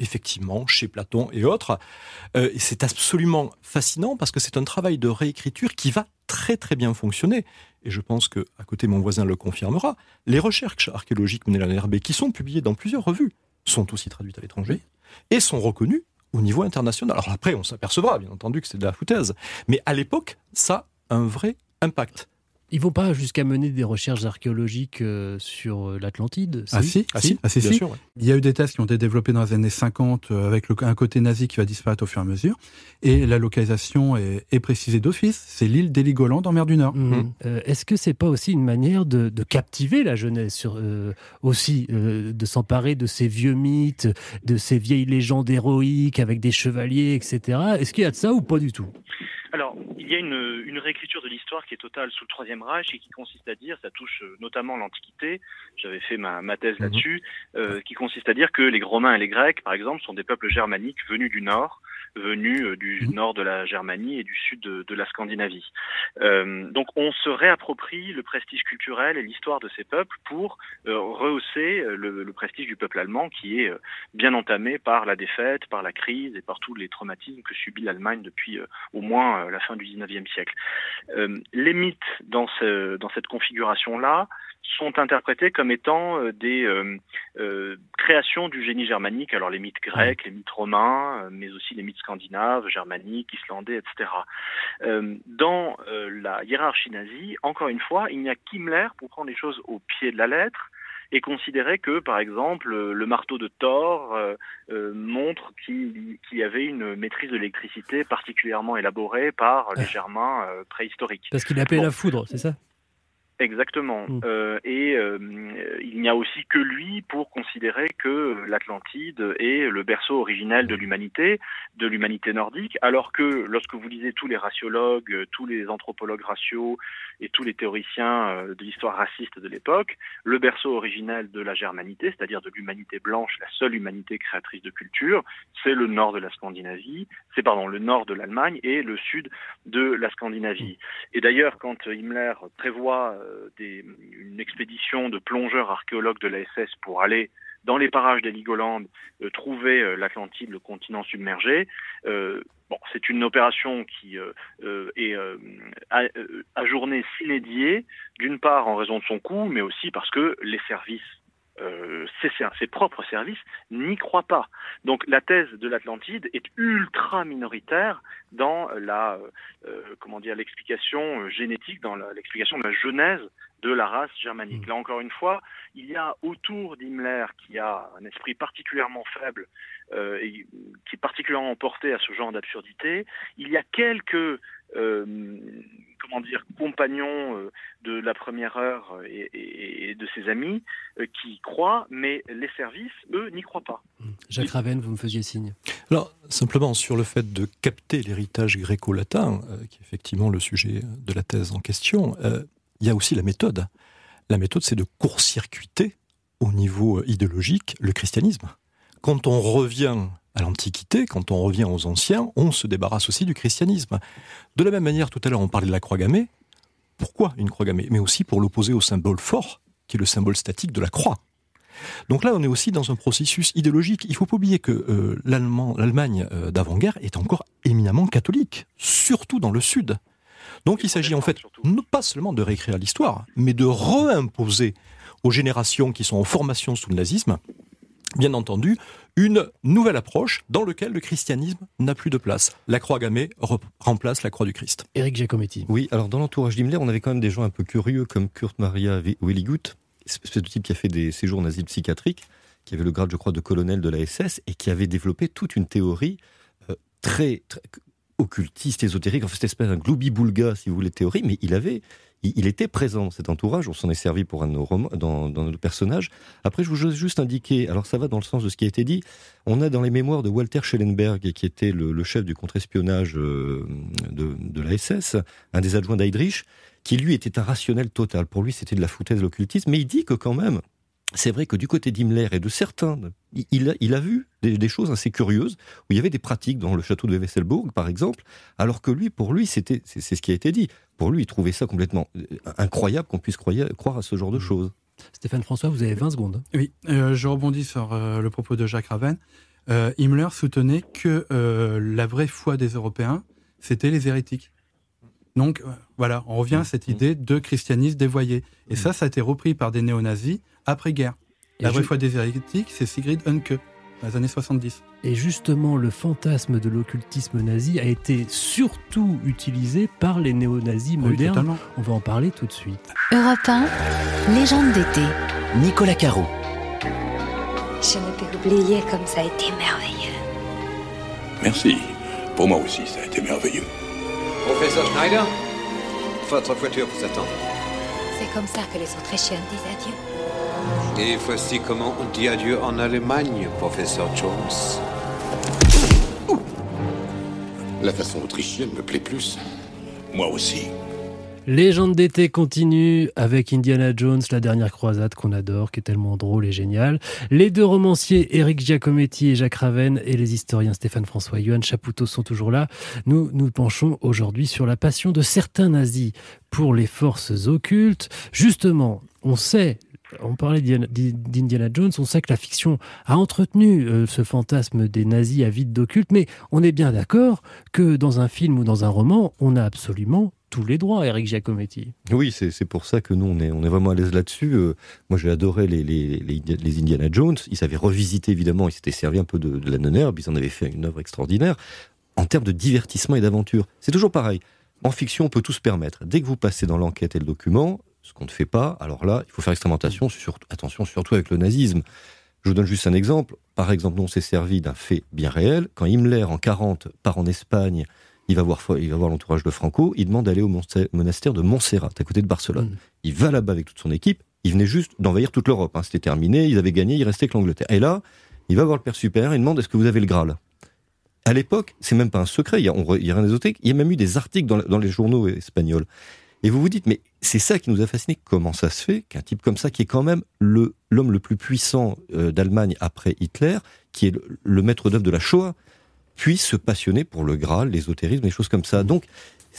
effectivement chez Platon et autres. Euh, et c'est absolument fascinant parce que c'est un travail de réécriture qui va très très bien fonctionner. Et je pense que, à côté, mon voisin le confirmera, les recherches archéologiques menées à l'NRB, qui sont publiées dans plusieurs revues, sont aussi traduites à l'étranger et sont reconnues au niveau international. Alors après, on s'apercevra, bien entendu, que c'est de la foutaise. Mais à l'époque, ça a un vrai impact. Ils vont pas jusqu'à mener des recherches archéologiques euh, sur euh, l'Atlantide Ah si, ah, si, ah, si, bien Sûr, Il y a eu des tests qui ont été développés dans les années 50 euh, avec un côté nazi qui va disparaître au fur et à mesure. Et la localisation est, précisée d'office. C'est l'île d'Heligoland en mer du Nord. Mmh. Est-ce que c'est pas aussi une manière de, captiver la jeunesse sur, aussi, de s'emparer de ces vieux mythes, de ces vieilles légendes héroïques avec des chevaliers, etc. Est-ce qu'il y a de ça ou pas du tout? Alors, il y a une, une réécriture de l'histoire qui est totale sous le Troisième Reich et qui consiste à dire, ça touche euh, notamment l'Antiquité, j'avais fait ma, ma thèse mhm. là-dessus, euh, qui consiste à dire que les Romains et les Grecs, par exemple, sont des peuples germaniques venus du Nord, venus euh, du mhm. nord de la Germanie et du sud de, la Scandinavie. Euh, donc on se réapproprie le prestige culturel et l'histoire de ces peuples pour euh, rehausser le, le, prestige du peuple allemand qui est bien entamé par la défaite, par la crise et par tous les traumatismes que subit l'Allemagne depuis au moins la fin du 19e siècle. les mythes dans, ce, dans cette configuration-là, sont interprétés comme étant euh, des euh, euh, créations du génie germanique, alors les mythes grecs, les mythes romains, mais aussi les mythes scandinaves, germaniques, islandais, etc. dans la hiérarchie nazie, encore une fois, il n'y a qu'Himmler pour prendre les choses au pied de la lettre et considérer que, par exemple, le marteau de Thor montre qu'il y avait une maîtrise de l'électricité particulièrement élaborée par les Germains préhistoriques. Parce qu'il appelait la foudre, c'est ça? Exactement. Mm. Euh, et euh, il n'y a aussi que lui pour considérer que l'Atlantide est le berceau originel de l'humanité, de l'humanité nordique, alors que lorsque vous lisez tous les raciologues, tous les anthropologues raciaux et tous les théoriciens euh, de l'histoire raciste de l'époque, le berceau originel de la germanité, c'est-à-dire de l'humanité blanche, la seule humanité créatrice de culture, c'est le nord de la Scandinavie, c'est pardon le nord de l'Allemagne et le sud de la Scandinavie. Mm. Et d'ailleurs, quand Himmler prévoit euh, des, une expédition de plongeurs archéologues de la SS pour aller dans les parages d'Heligoland euh, trouver euh, l'Atlantide, le continent submergé. bon, c'est une opération qui est ajournée sine die, d'une part en raison de son coût, mais aussi parce que les services euh, ses, propres services n'y croient pas. Donc la thèse de l'Atlantide est ultra minoritaire dans la euh, comment dire l'explication génétique, dans l'explication de la genèse de la race germanique. Mmh. Là encore une fois, il y a autour d'Himmler, qui a un esprit particulièrement faible euh, et qui est particulièrement porté à ce genre d'absurdité, il y a quelques euh, comment dire compagnons euh, de la première heure et, et- et de ses amis euh, qui y croient, mais les services, eux, n'y croient pas. Jacques Raven, vous me faisiez signe. Alors, simplement sur le fait de capter l'héritage gréco-latin, euh, qui est effectivement le sujet de la thèse en question, euh, il y a aussi la méthode. La méthode, c'est de court-circuiter au niveau euh, idéologique le christianisme. Quand on revient à l'Antiquité, quand on revient aux anciens, on se débarrasse aussi du christianisme. De la même manière, tout à l'heure, on parlait de la croix gammée. Pourquoi une croix gammée? Mais aussi pour l'opposer au symbole fort, qui est le symbole statique de la croix. Donc là, on est aussi dans un processus idéologique. Il faut pas oublier que euh, l'Allemand- l'Allemagne euh, d'avant-guerre est encore éminemment catholique, surtout dans le Sud. Donc il s'agit en fait non pas seulement de réécrire l'histoire, mais de réimposer aux générations qui sont en formation sous le nazisme, bien entendu, une nouvelle approche dans laquelle le christianisme n'a plus de place. La croix gammée re- remplace la croix du Christ. Éric Giacometti. Oui, alors dans l'entourage d'Himmler, on avait quand même des gens un peu curieux comme Kurt Maria Welligut, espèce de type qui a fait des séjours en asile psychiatrique, qui avait le grade, je crois, de colonel de la SS et qui avait développé toute une théorie euh, très, très occultiste, ésotérique, en fait, cette espèce d'un gloubi-boulga, si vous voulez, théorie, mais il avait, il, était présent dans cet entourage, on s'en est servi pour un de nos dans, nos personnages. Après, je vous juste indiquer, alors ça va dans le sens de ce qui a été dit, on a dans les mémoires de Walter Schellenberg, qui était le, chef du contre-espionnage euh, de, de la SS, un des adjoints d'Heydrich, qui lui était un rationnel total. Pour lui, c'était de la foutaise l'occultisme, mais il dit que quand même, c'est vrai que du côté d'Himmler et de certains, il- a, il a vu des, des choses assez curieuses, où il y avait des pratiques dans le château de Wesselbourg, par exemple, alors que lui, pour lui, c'était, c'est c'est ce qui a été dit, pour lui, il trouvait ça complètement euh, incroyable qu'on puisse croire, croire à ce genre de choses. Stéphane François, vous avez 20 secondes. Oui, euh, je rebondis sur euh, le propos de Jacques Raven. Euh, Himmler soutenait que euh, la vraie foi des Européens, c'était les hérétiques. Donc euh, voilà, on revient à cette idée de christianisme dévoyé. Et ça, ça a été repris par des néo-nazis après-guerre. La Et vraie je- foi des hérétiques, c'est Sigrid Hunke, dans les années 70. Et justement, le fantasme de l'occultisme nazi a été surtout utilisé par les néo-nazis Oui, modernes. totalement. On va en parler tout de suite. Europe 1, légende d'été. Nicolas Caro. Je ne peux oublier comme ça a été merveilleux. Merci. Pour moi aussi, ça a été merveilleux. Professeur Schneider Votre voiture vous attend. C'est comme ça que les Autrichiens disent adieu. Et voici comment on dit adieu en Allemagne, professeur Jones. La façon autrichienne me plaît plus. Moi aussi. Légende d'été continue avec Indiana Jones, la dernière croisade qu'on adore, qui est tellement drôle et génial. Les deux romanciers, Eric Giacometti et Jacques Raven, et les historiens Stéphane François et Johan Chapoutot sont toujours là. Nous nous penchons aujourd'hui sur la passion de certains nazis pour les forces occultes. Justement, on sait on parlait d'Indiana- Jones, on sait que la fiction a entretenu euh, ce fantasme des nazis à vide d'occulte, mais on est bien d'accord que dans un film ou dans un roman, on a absolument tous les droits, Eric Giacometti. Oui, c'est pour ça que nous, on est, on est vraiment à l'aise là-dessus. Euh, moi, j'ai adoré les, les, Indiana Jones. Ils avaient revisité, évidemment, ils s'étaient servis un peu de, de la non-herbe, ils en avaient fait une œuvre extraordinaire. En termes de divertissement et d'aventure, c'est toujours pareil. En fiction, on peut tout se permettre. Dès que vous passez dans l'enquête et le document, ce qu'on ne fait pas, alors là, il faut faire extrêmement attention, sur- attention surtout avec le nazisme. Je vous donne juste un exemple. Par exemple, nous, on s'est servi d'un fait bien réel. Quand Himmler, en 40, part en Espagne, il va voir, il va voir l'entourage de Franco, il demande d'aller au monastère de Montserrat, à côté de Barcelone. Il va là-bas avec toute son équipe. Il venait juste d'envahir toute l'Europe. hein. C'était terminé, ils avaient gagné, il restait que l'Angleterre. Et là, il va voir le père supérieur, il demande est-ce que vous avez le Graal? À l'époque, c'est même pas un secret, il y a, on il y a rien. Il y a même eu des articles dans les journaux espagnols. Et vous vous dites, mais c'est ça qui nous a fasciné. Comment ça se fait qu'un type comme ça, qui est quand même le l'homme le plus puissant euh, d'Allemagne après Hitler, qui est le, le maître d'œuvre de la Shoah, puisse se passionner pour le Graal, l'ésotérisme, des choses comme ça? Donc,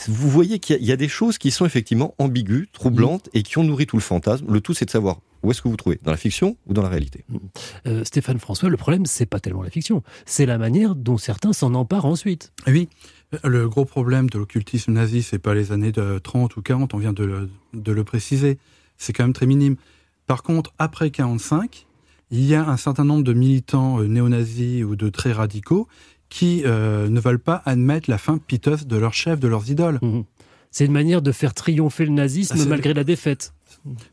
vous voyez qu'il y, a- il y a des choses qui sont effectivement ambiguës, troublantes, et qui ont nourri tout le fantasme. Le tout, c'est de savoir où est-ce que vous trouvez, dans la fiction ou dans la réalité. Euh, Stéphane François, le problème, c'est pas tellement la fiction, c'est la manière dont certains s'en emparent ensuite. Oui, le gros problème de l'occultisme nazi, c'est pas les années de 30 ou 40, on vient de le, de le préciser. C'est quand même très minime. Par contre, après 45, il y a un certain nombre de militants euh, néo-nazis ou de très radicaux qui euh, ne veulent pas admettre la fin piteuse de leur chef, de leurs idoles. C'est une manière de faire triompher le nazisme Ah, malgré la défaite.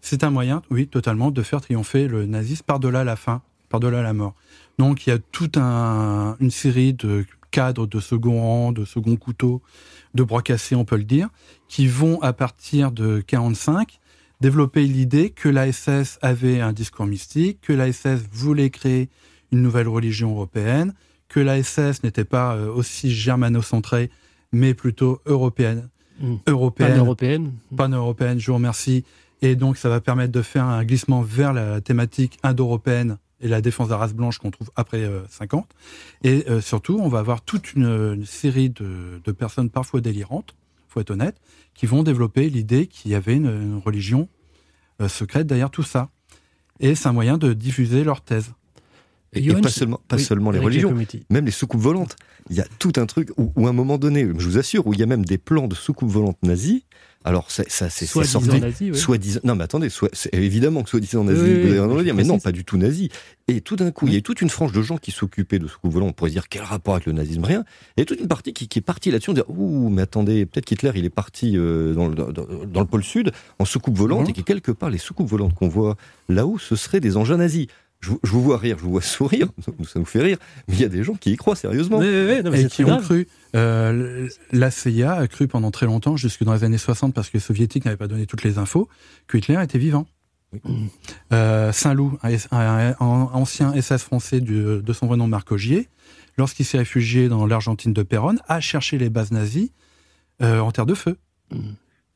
C'est un moyen, oui, totalement, de faire triompher le nazisme par-delà la fin, par-delà la mort. Donc il y a toute un, une série de cadres de second rang, de second couteau, de bras cassés, on peut le dire, qui vont à partir de 45 développer l'idée que la SS avait un discours mystique, que la SS voulait créer une nouvelle religion européenne, que la SS n'était pas euh, aussi germano-centrée, mais plutôt européenne. Mmh. Européenne. Pan-européenne. Pan-européenne, je vous remercie. Et donc, ça va permettre de faire un glissement vers la thématique indo-européenne et la défense de la race blanche qu'on trouve après euh, 50. Et euh, surtout, on va avoir toute une, une série de, de, personnes parfois délirantes, faut être honnête, qui vont développer l'idée qu'il y avait une, une religion euh, secrète derrière tout ça. Et c'est un moyen de diffuser leur thèse. Et, et pas seulement, pas oui, seulement les religions, même les soucoupes volantes. Il y a tout un truc où, où, à un moment donné, je vous assure, où il y a même des plans de soucoupes volantes nazies. Alors ça, ça c'est sorti, nazi, oui. soit disant, non mais attendez, soit, évidemment que soit disant nazi, oui, vous oui, le dire, mais non, pas du tout nazi. Et tout d'un coup, il y a toute une frange de gens qui s'occupaient de soucoupes volantes pour dire quel rapport avec le nazisme, rien. Et toute une partie qui, qui est partie là-dessus, on dit ouh, mais attendez, peut-être qu'Hitler il est parti euh, dans, le, dans, dans, le pôle sud en soucoupe volante mmh. et que quelque part les soucoupes volantes qu'on voit là-haut, ce seraient des engins nazis je, je, vous vois rire, je vous vois *laughs* sourire, ça nous fait rire, mais il y a des gens qui y croient sérieusement. Mais, mais, non, mais et qui ont cru. Euh, la CIA a cru pendant très longtemps, jusque dans les années 60, parce que les soviétiques n'avaient pas donné toutes les infos, que Hitler était vivant. Oui. Euh, Saint-Loup, un, un, un, ancien SS français du, de son vrai nom Marc Augier, lorsqu'il s'est réfugié dans l'Argentine de Péronne, a cherché les bases nazies euh, en terre de feu. Mmh.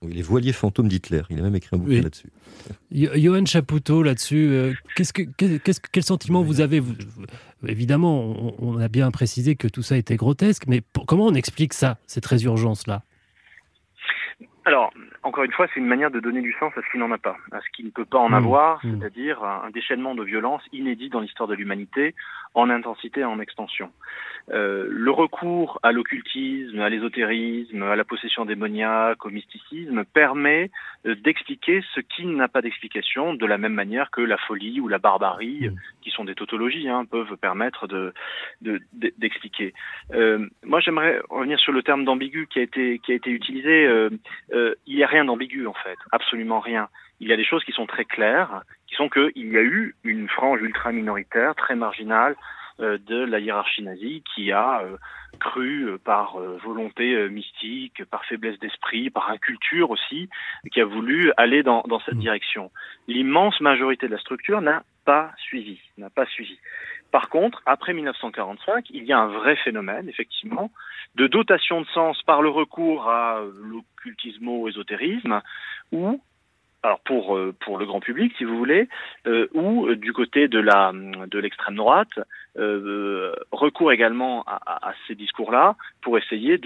Oui, les voiliers fantômes d'Hitler. Il a même écrit un bouquin oui. là-dessus. Johan Chapoutot, là-dessus, euh, qu'est-ce que, qu'est-ce, quel sentiment vous avez vous, Évidemment, on, on, a bien précisé que tout ça était grotesque, mais pour, comment on explique ça, cette résurgence-là? Alors, encore une fois, c'est une manière de donner du sens à ce qui n'en a pas, à ce qui ne peut pas en mmh. avoir, mmh. c'est-à-dire un déchaînement de violence inédit dans l'histoire de l'humanité, en intensité et en extension. Euh, le recours à l'occultisme, à l'ésotérisme, à la possession démoniaque, au mysticisme permet euh, d'expliquer ce qui n'a pas d'explication, de la même manière que la folie ou la barbarie, mmh. qui sont des tautologies, hein, peuvent permettre de, d'expliquer. De, euh, moi, j'aimerais revenir sur le terme d'ambigu qui a été qui a été utilisé. Euh, euh, il n'y a rien d'ambigu en fait, absolument rien. Il y a des choses qui sont très claires, qui sont qu'il y a eu une frange ultra minoritaire, très marginale, euh, de la hiérarchie nazie qui a euh, cru euh, par volonté mystique, par faiblesse d'esprit, par inculture aussi, qui a voulu aller dans, dans cette direction. L'immense majorité de la structure n'a pas suivi, n'a pas suivi. Par contre, après 1945, il y a un vrai phénomène, effectivement, de dotation de sens par le recours à l'occultismo-ésotérisme, où alors pour pour le grand public si vous voulez euh, ou du côté de l'extrême droite euh, recours également à, ces discours-là pour essayer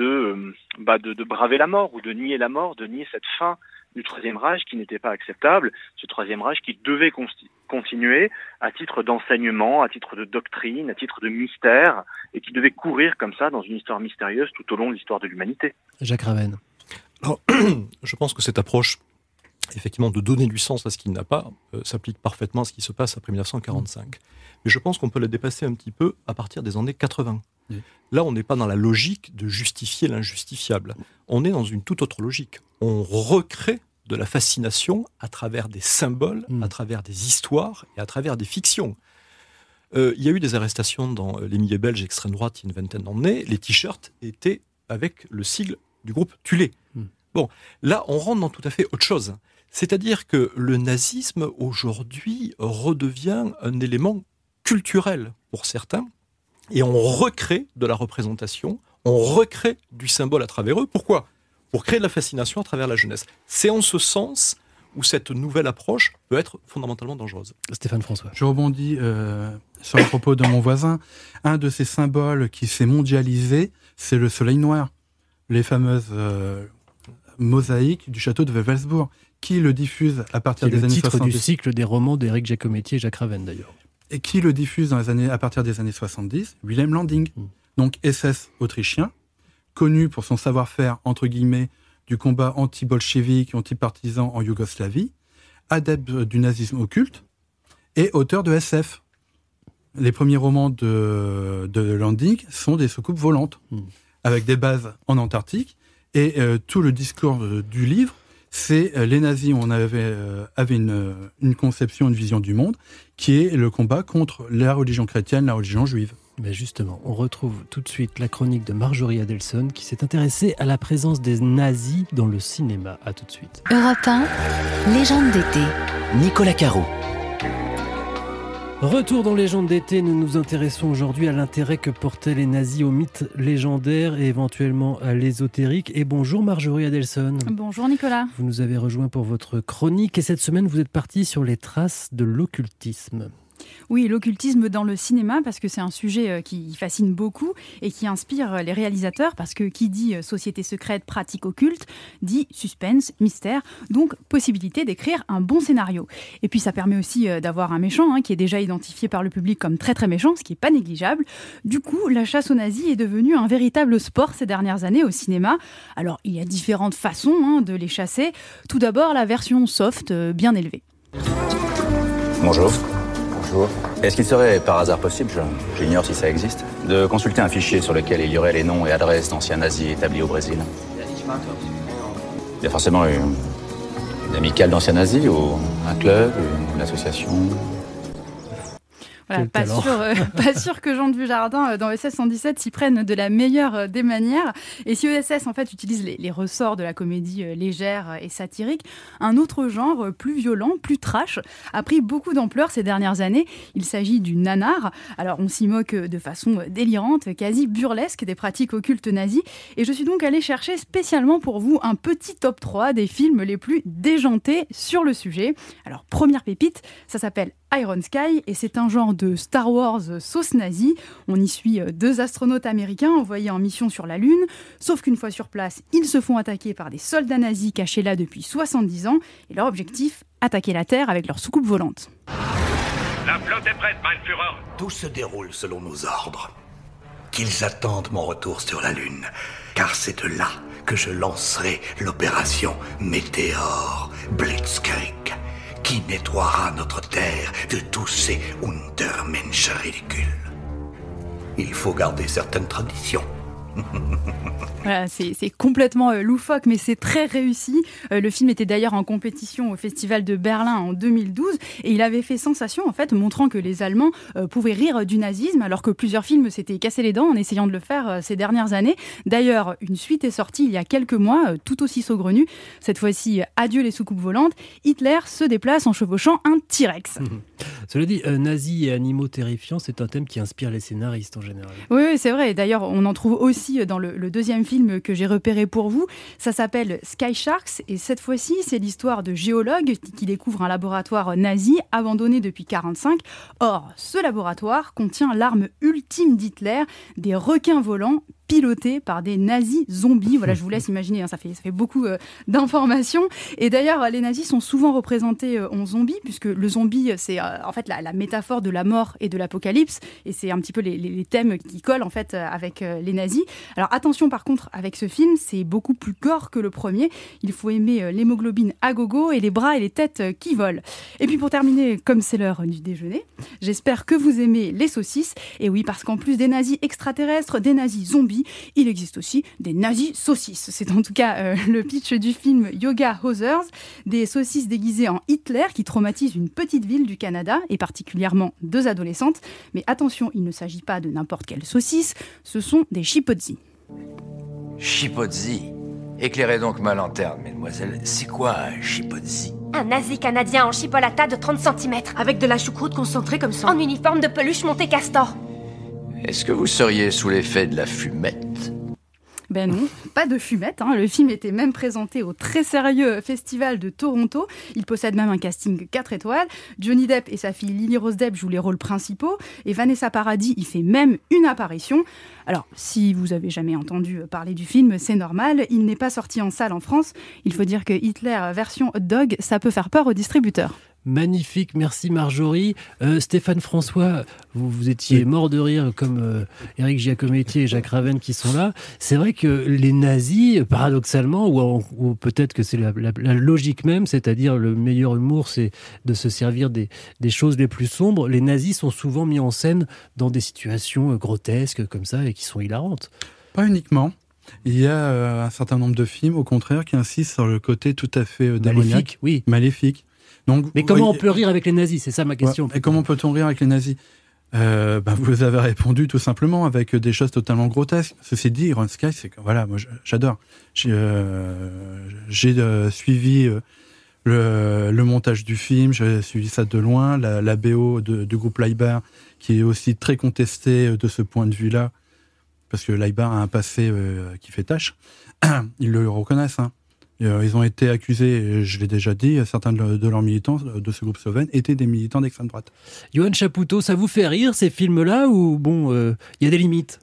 bah de braver la mort ou de nier la mort de nier cette fin du troisième Reich qui n'était pas acceptable ce troisième Reich qui devait continuer à titre d'enseignement à titre de doctrine à titre de mystère et qui devait courir comme ça dans une histoire mystérieuse tout au long de l'histoire de l'humanité Jacques Raven alors, *clears throat* je pense que cette approche effectivement de donner du sens à ce qu'il n'a pas euh, s'applique parfaitement à ce qui se passe après 1945. Mais je pense qu'on peut la dépasser un petit peu à partir des années 80. Oui. Là, on n'est pas dans la logique de justifier l'injustifiable. On est dans une toute autre logique. On recrée de la fascination à travers des symboles, mmh. à travers des histoires et à travers des fictions. Euh, il y a eu des arrestations dans les milieux belges extrême droite il y a une vingtaine d'années. Les t-shirts étaient avec le sigle du groupe Tulé. Mmh. Bon, là, on rentre dans tout à fait autre chose. C'est-à-dire que le nazisme aujourd'hui redevient un élément culturel pour certains, et on recrée de la représentation, on recrée du symbole à travers eux. Pourquoi? Pour créer de la fascination à travers la jeunesse. C'est en ce sens où cette nouvelle approche peut être fondamentalement dangereuse. Stéphane François. Je rebondis euh, sur le propos de mon voisin. Un de ces symboles qui s'est mondialisé, c'est le soleil noir. Les fameuses euh, mosaïques du château de Wewelsburg qui le diffuse à partir des le années titre 70. du cycle des romans d'Éric Giacometti et Jacques Raven d'ailleurs. Et qui le diffuse dans les années, à partir des années 70 Wilhelm Landing, mmh. donc SS autrichien, connu pour son savoir-faire, entre guillemets, du combat anti-bolchevique, anti-partisan en Yougoslavie, adepte du nazisme occulte et auteur de SF. Les premiers romans de, de Landing sont des soucoupes volantes, mmh. avec des bases en Antarctique, et euh, tout le discours du livre c'est euh, les nazis, on avait, euh, avait une, une conception, une vision du monde, qui est le combat contre la religion chrétienne, la religion juive. Mais justement, on retrouve tout de suite la chronique de Marjorie Adelson qui s'est intéressée à la présence des nazis dans le cinéma. À tout de suite. Europe 1, légende d'été. Nicolas Caro. Retour dans Légende d'été, nous nous intéressons aujourd'hui à l'intérêt que portaient les nazis aux mythes légendaires et éventuellement à l'ésotérique. Et bonjour Marjorie Adelson. Bonjour Nicolas. Vous nous avez rejoint pour votre chronique et cette semaine vous êtes parti sur les traces de l'occultisme. Oui, l'occultisme dans le cinéma, parce que c'est un sujet euh, qui fascine beaucoup et qui inspire euh, les réalisateurs, parce que qui dit euh, société secrète, pratique occulte, dit suspense, mystère, donc possibilité d'écrire un bon scénario. Et puis ça permet aussi d'avoir un méchant hein, qui est déjà identifié par le public comme très très méchant, ce qui n'est pas négligeable. Du coup, la chasse aux nazis est devenue un véritable sport ces dernières années au cinéma. Alors, il y a différentes façons hein, de les chasser. Tout d'abord, la version soft, bien élevée. Bonjour. Est-ce qu'il serait par hasard possible, j'ignore si ça existe, de consulter un fichier sur lequel il y aurait les noms et adresses d'anciens nazis établis au Brésil? Il y a forcément une, une amicale d'anciens nazis ou un club, une association? Pas, sûr, euh, *laughs* pas sûr que Jean Dujardin, euh, dans ESS 117, s'y prenne de la meilleure euh, des manières. Et si ESS, en fait, utilise les, ressorts de la comédie légère et satirique, un autre genre, plus violent, plus trash, a pris beaucoup d'ampleur ces dernières années. Il s'agit du nanar. Alors, on s'y moque de façon délirante, quasi burlesque des pratiques occultes nazies. Et je suis donc allée chercher spécialement pour vous un petit top 3 des films les plus déjantés sur le sujet. Alors, première pépite, ça s'appelle Iron Sky et c'est un genre de Star Wars sauce nazie. On y suit euh, deux astronautes américains envoyés en mission sur la Lune, sauf qu'une fois sur place, ils se font attaquer par des soldats nazis cachés là depuis 70 ans et leur objectif, attaquer la Terre avec leur soucoupe volante. La flotte est prête, Mein Führer. Tout se déroule selon nos ordres. Qu'ils attendent mon retour sur la Lune, car c'est de là que je lancerai l'opération Météore Blitzkrieg qui nettoiera notre terre de tous ces Untermensch ridicules? Il faut garder certaines traditions. *laughs* c'est complètement euh, loufoque, mais c'est très réussi. Euh, le film était d'ailleurs en compétition au Festival de Berlin en 2012 et il avait fait sensation en fait, montrant que les Allemands euh, pouvaient rire du nazisme, alors que plusieurs films s'étaient cassés les dents en essayant de le faire ces dernières années. D'ailleurs, une suite est sortie il y a quelques mois, tout aussi saugrenue. Cette fois-ci, adieu les soucoupes volantes. Hitler se déplace en chevauchant un T-Rex. *laughs* Cela dit, nazis et animaux terrifiants, c'est un thème qui inspire les scénaristes en général. Oui, c'est vrai. D'ailleurs, on en trouve aussi dans le, le deuxième film que j'ai repéré pour vous. Ça s'appelle Sky Sharks et cette fois-ci, c'est l'histoire de géologues qui découvrent un laboratoire nazi abandonné depuis 1945. Or, ce laboratoire contient l'arme ultime d'Hitler, des requins volants piloté par des nazis zombies. Voilà, je vous laisse imaginer, hein, ça, fait, ça fait beaucoup euh, d'informations. Et d'ailleurs, les nazis sont souvent représentés euh, en zombies, puisque le zombie, c'est euh, en fait la, métaphore de la mort et de l'apocalypse, et c'est un petit peu les, les, thèmes qui collent en fait avec les nazis. Alors attention par contre, avec ce film, c'est beaucoup plus gore que le premier. Il faut aimer l'hémoglobine à gogo et les bras et les têtes qui volent. Et puis pour terminer, comme c'est l'heure du déjeuner, j'espère que vous aimez les saucisses. Et oui, parce qu'en plus des nazis extraterrestres, des nazis zombies, il existe aussi des nazis saucisses. C'est en tout cas euh, *laughs* le pitch du film Yoga Hosers, des saucisses déguisées en Hitler qui traumatisent une petite ville du Canada et particulièrement deux adolescentes. Mais attention, il ne s'agit pas de n'importe quelle saucisse, ce sont des chipotzi. Chipotzi Éclairez donc ma lanterne, mesdemoiselles. C'est quoi un chipotzi? Un nazi canadien en chipolata de 30 cm. Avec de la choucroute concentrée comme ça. En uniforme de peluche Monte Castor. Est-ce que vous seriez sous l'effet de la fumette? Ben non, pas de fumette. Hein. Le film était même présenté au très sérieux Festival de Toronto. Il possède même un casting 4 étoiles. Johnny Depp et sa fille Lily Rose Depp jouent les rôles principaux. Et Vanessa Paradis y fait même une apparition. Alors, si vous avez jamais entendu parler du film, c'est normal. Il n'est pas sorti en salle en France. Il faut dire que Hitler version hot dog, ça peut faire peur aux distributeurs. Magnifique, merci Marjorie. Euh, Stéphane François, vous, vous étiez mort de rire comme euh, Éric Giacometti et Jacques Raven qui sont là. C'est vrai que les nazis, paradoxalement, ou, peut-être que c'est la, logique même, c'est-à-dire le meilleur humour, c'est de se servir des, choses les plus sombres. Les nazis sont souvent mis en scène dans des situations euh, grotesques comme ça et qui sont hilarantes. Pas uniquement. Il y a un certain nombre de films, au contraire, qui insistent sur le côté tout à fait démoniaque, maléfique, oui, maléfique. Donc, mais comment on peut rire avec les nazis? C'est ça ma question. Ouais, et comment peut-on rire avec les nazis? Euh, bah, vous avez répondu tout simplement avec des choses totalement grotesques. Ceci dit, Iron Sky, c'est que voilà, moi j'adore. J'ai euh, euh, suivi le, le, montage du film, j'ai suivi ça de loin, la, la BO de, du groupe Leibar, qui est aussi très contesté de ce point de vue-là, parce que Leibar a un passé qui fait tâche. *clears throat* Ils le reconnaissent. Hein. Euh, ils ont été accusés, je l'ai déjà dit, certains de leurs militants de ce groupe slovène étaient des militants d'extrême droite. Johan Chapoutot, ça vous fait rire ces films-là ou bon, il euh, y a des limites?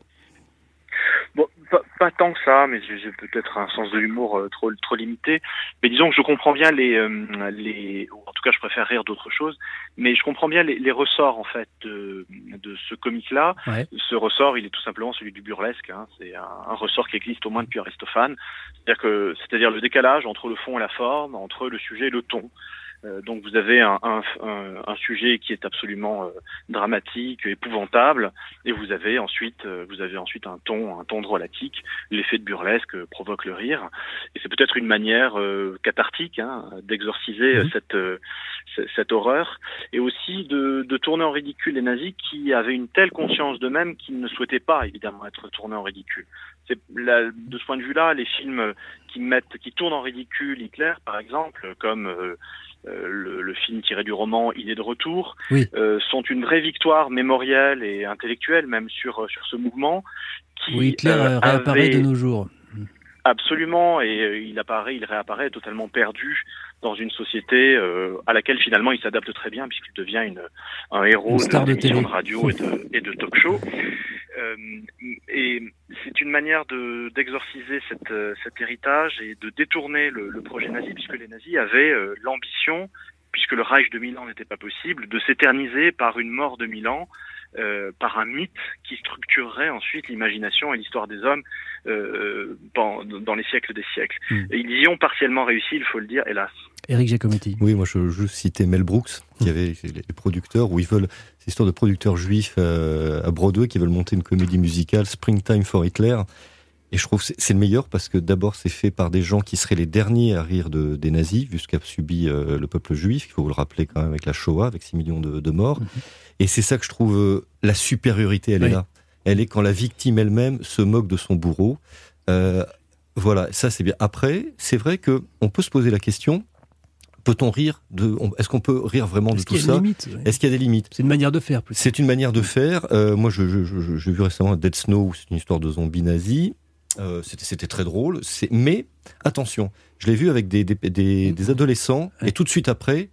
Pas, pas, tant que ça, mais j'ai peut-être un sens de l'humour euh, trop trop limité. Mais disons que je comprends bien les euh, les ou en tout cas je préfère rire d'autres choses, mais je comprends bien les, les ressorts en fait de, de ce comique-là. Ouais. Ce ressort, il est tout simplement celui du burlesque. Hein. C'est un, un, ressort qui existe au moins depuis Aristophane. C'est-à-dire que c'est-à-dire le décalage entre le fond et la forme, entre le sujet et le ton. Euh, donc vous avez un, un, un, sujet qui est absolument euh, dramatique, épouvantable, et vous avez ensuite euh, vous avez ensuite un ton un ton drôlatique. L'effet de burlesque provoque le rire, et c'est peut-être une manière cathartique hein, d'exorciser mmh. cette cette horreur, et aussi de, de, tourner en ridicule les nazis qui avaient une telle conscience d'eux-mêmes qu'ils ne souhaitaient pas évidemment être tournés en ridicule. De ce point de vue-là, les films qui mettent qui tournent en ridicule Hitler, par exemple, comme euh, le, le, film tiré du roman Il est de retour, oui. euh, sont une vraie victoire mémorielle et intellectuelle même sur, sur ce mouvement qui oui, Hitler euh, réapparaît avait... de nos jours. Absolument, et euh, il apparaît, il réapparaît totalement perdu dans une société euh, à laquelle finalement il s'adapte très bien puisqu'il devient une, un héros une de, de, télé. de radio et de, et de talk show. Euh, et c'est une manière de d'exorciser cette, cet héritage et de détourner le, le, projet nazi puisque les nazis avaient euh, l'ambition, puisque le Reich de Milan n'était pas possible, de s'éterniser par une mort de Milan. Euh, par un mythe qui structurerait ensuite l'imagination et l'histoire des hommes euh, dans, dans, les siècles des siècles. Mm. Et ils y ont partiellement réussi, il faut le dire, hélas. Eric Giacometti. Oui, moi je, je citais Mel Brooks, qui avait les producteurs, où ils veulent, c'est l'histoire de producteurs juifs euh, à Broadway qui veulent monter une comédie musicale, Springtime for Hitler. Et je trouve que c'est le meilleur parce que d'abord c'est fait par des gens qui seraient les derniers à rire de, des nazis, vu ce qu'a subi euh, le peuple juif, il faut vous le rappeler quand même avec la Shoah, avec 6 millions de, de morts. Mm -hmm. Et c'est ça que je trouve euh, la supériorité, elle oui. est là. Elle est quand la victime elle-même se moque de son bourreau. Voilà, ça c'est bien. Après, c'est vrai que on peut se poser la question peut-on rire de Est-ce qu'on peut rire vraiment de tout ça. Est-ce qu'il y a des limites C'est une manière de faire. C'est une manière de faire. Euh, moi, j'ai je, je, je, vu récemment Dead Snow, c'est une histoire de zombies nazis. Euh, C'était très drôle. Mais attention, je l'ai vu avec des, des, des, des adolescents ouais. et tout de suite après,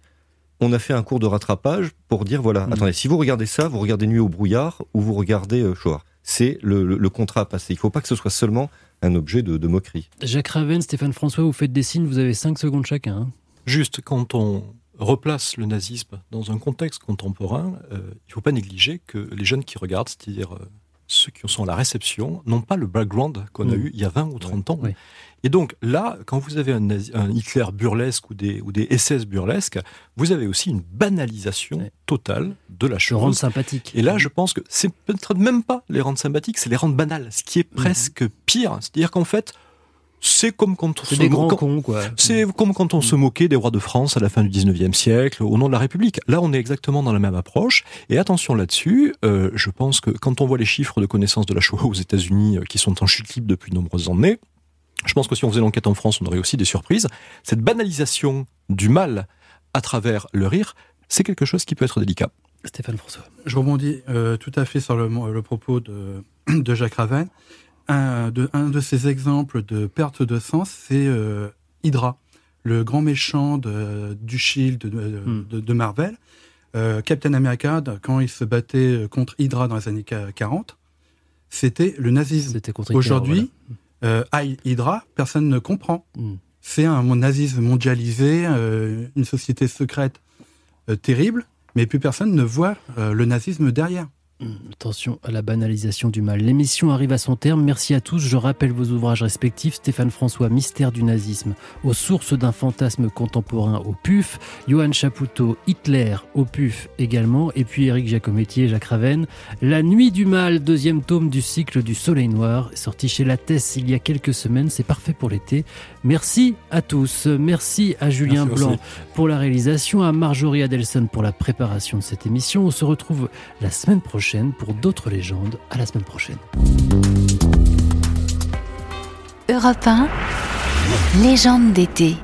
on a fait un cours de rattrapage pour dire voilà, mmh. attendez, si vous regardez ça, vous regardez Nuit au brouillard ou vous regardez euh, Shoah. C'est le, le, le, contrat à passer. Il ne faut pas que ce soit seulement un objet de, de, moquerie. Jacques Raven, Stéphane François, vous faites des signes, vous avez 5 secondes chacun. Hein. Juste quand on replace le nazisme dans un contexte contemporain, euh, il ne faut pas négliger que les jeunes qui regardent, c'est-à-dire euh, ceux qui sont à la réception, n'ont pas le background qu'on mmh. a eu il y a 20 ou 30 ouais, ans. Ouais. Et donc là, quand vous avez un, Hitler burlesque ou des, ou des SS burlesques, vous avez aussi une banalisation ouais. totale de la chose. rendre sympathique. Et là, je pense que c'est peut-être même pas les rendre sympathiques, c'est les rendre banales, ce qui est presque mmh. pire. C'est-à-dire qu'en fait, c'est comme quand on se des grands cons, quoi. C'est comme quand on mmh. se moquait des rois de France à la fin du 19e siècle, au nom de la République. Là, on est exactement dans la même approche. Et attention là-dessus, euh, je pense que quand on voit les chiffres de connaissance de la Shoah aux États-Unis euh, qui sont en chute libre depuis de nombreuses années, je pense que si on faisait l'enquête en France, on aurait aussi des surprises. Cette banalisation du mal à travers le rire, c'est quelque chose qui peut être délicat. Stéphane François. Je rebondis euh, tout à fait sur le, le propos de, *clears throat* de, Jacques Raven. Un de, un de ces exemples de perte de sens, c'est euh, Hydra, le grand méchant de, du Shield de, Hmm. de, Marvel. Euh, Captain America, quand il se battait contre Hydra dans les années 40, c'était le nazisme. Aujourd'hui, voilà. euh, Hydra, personne ne comprend. Hmm. C'est un nazisme mondialisé, euh, une société secrète euh, terrible, mais plus personne ne voit euh, le nazisme derrière. Attention à la banalisation du mal. L'émission arrive à son terme. Merci à tous. Je rappelle vos ouvrages respectifs. Stéphane François, Mystère du nazisme, aux sources d'un fantasme contemporain au PUF. Johan Chapoutot, Hitler au PUF également. Et puis Éric Jacometti et Jacques Raven. La nuit du mal, deuxième tome du cycle du Soleil Noir, sorti chez Lattès il y a quelques semaines. C'est parfait pour l'été. Merci à tous. Merci à Julien Blanc pour la réalisation, à Marjorie Adelson pour la préparation de cette émission. On se retrouve la semaine pour d'autres légendes. À la semaine prochaine. Europe 1, légende d'été.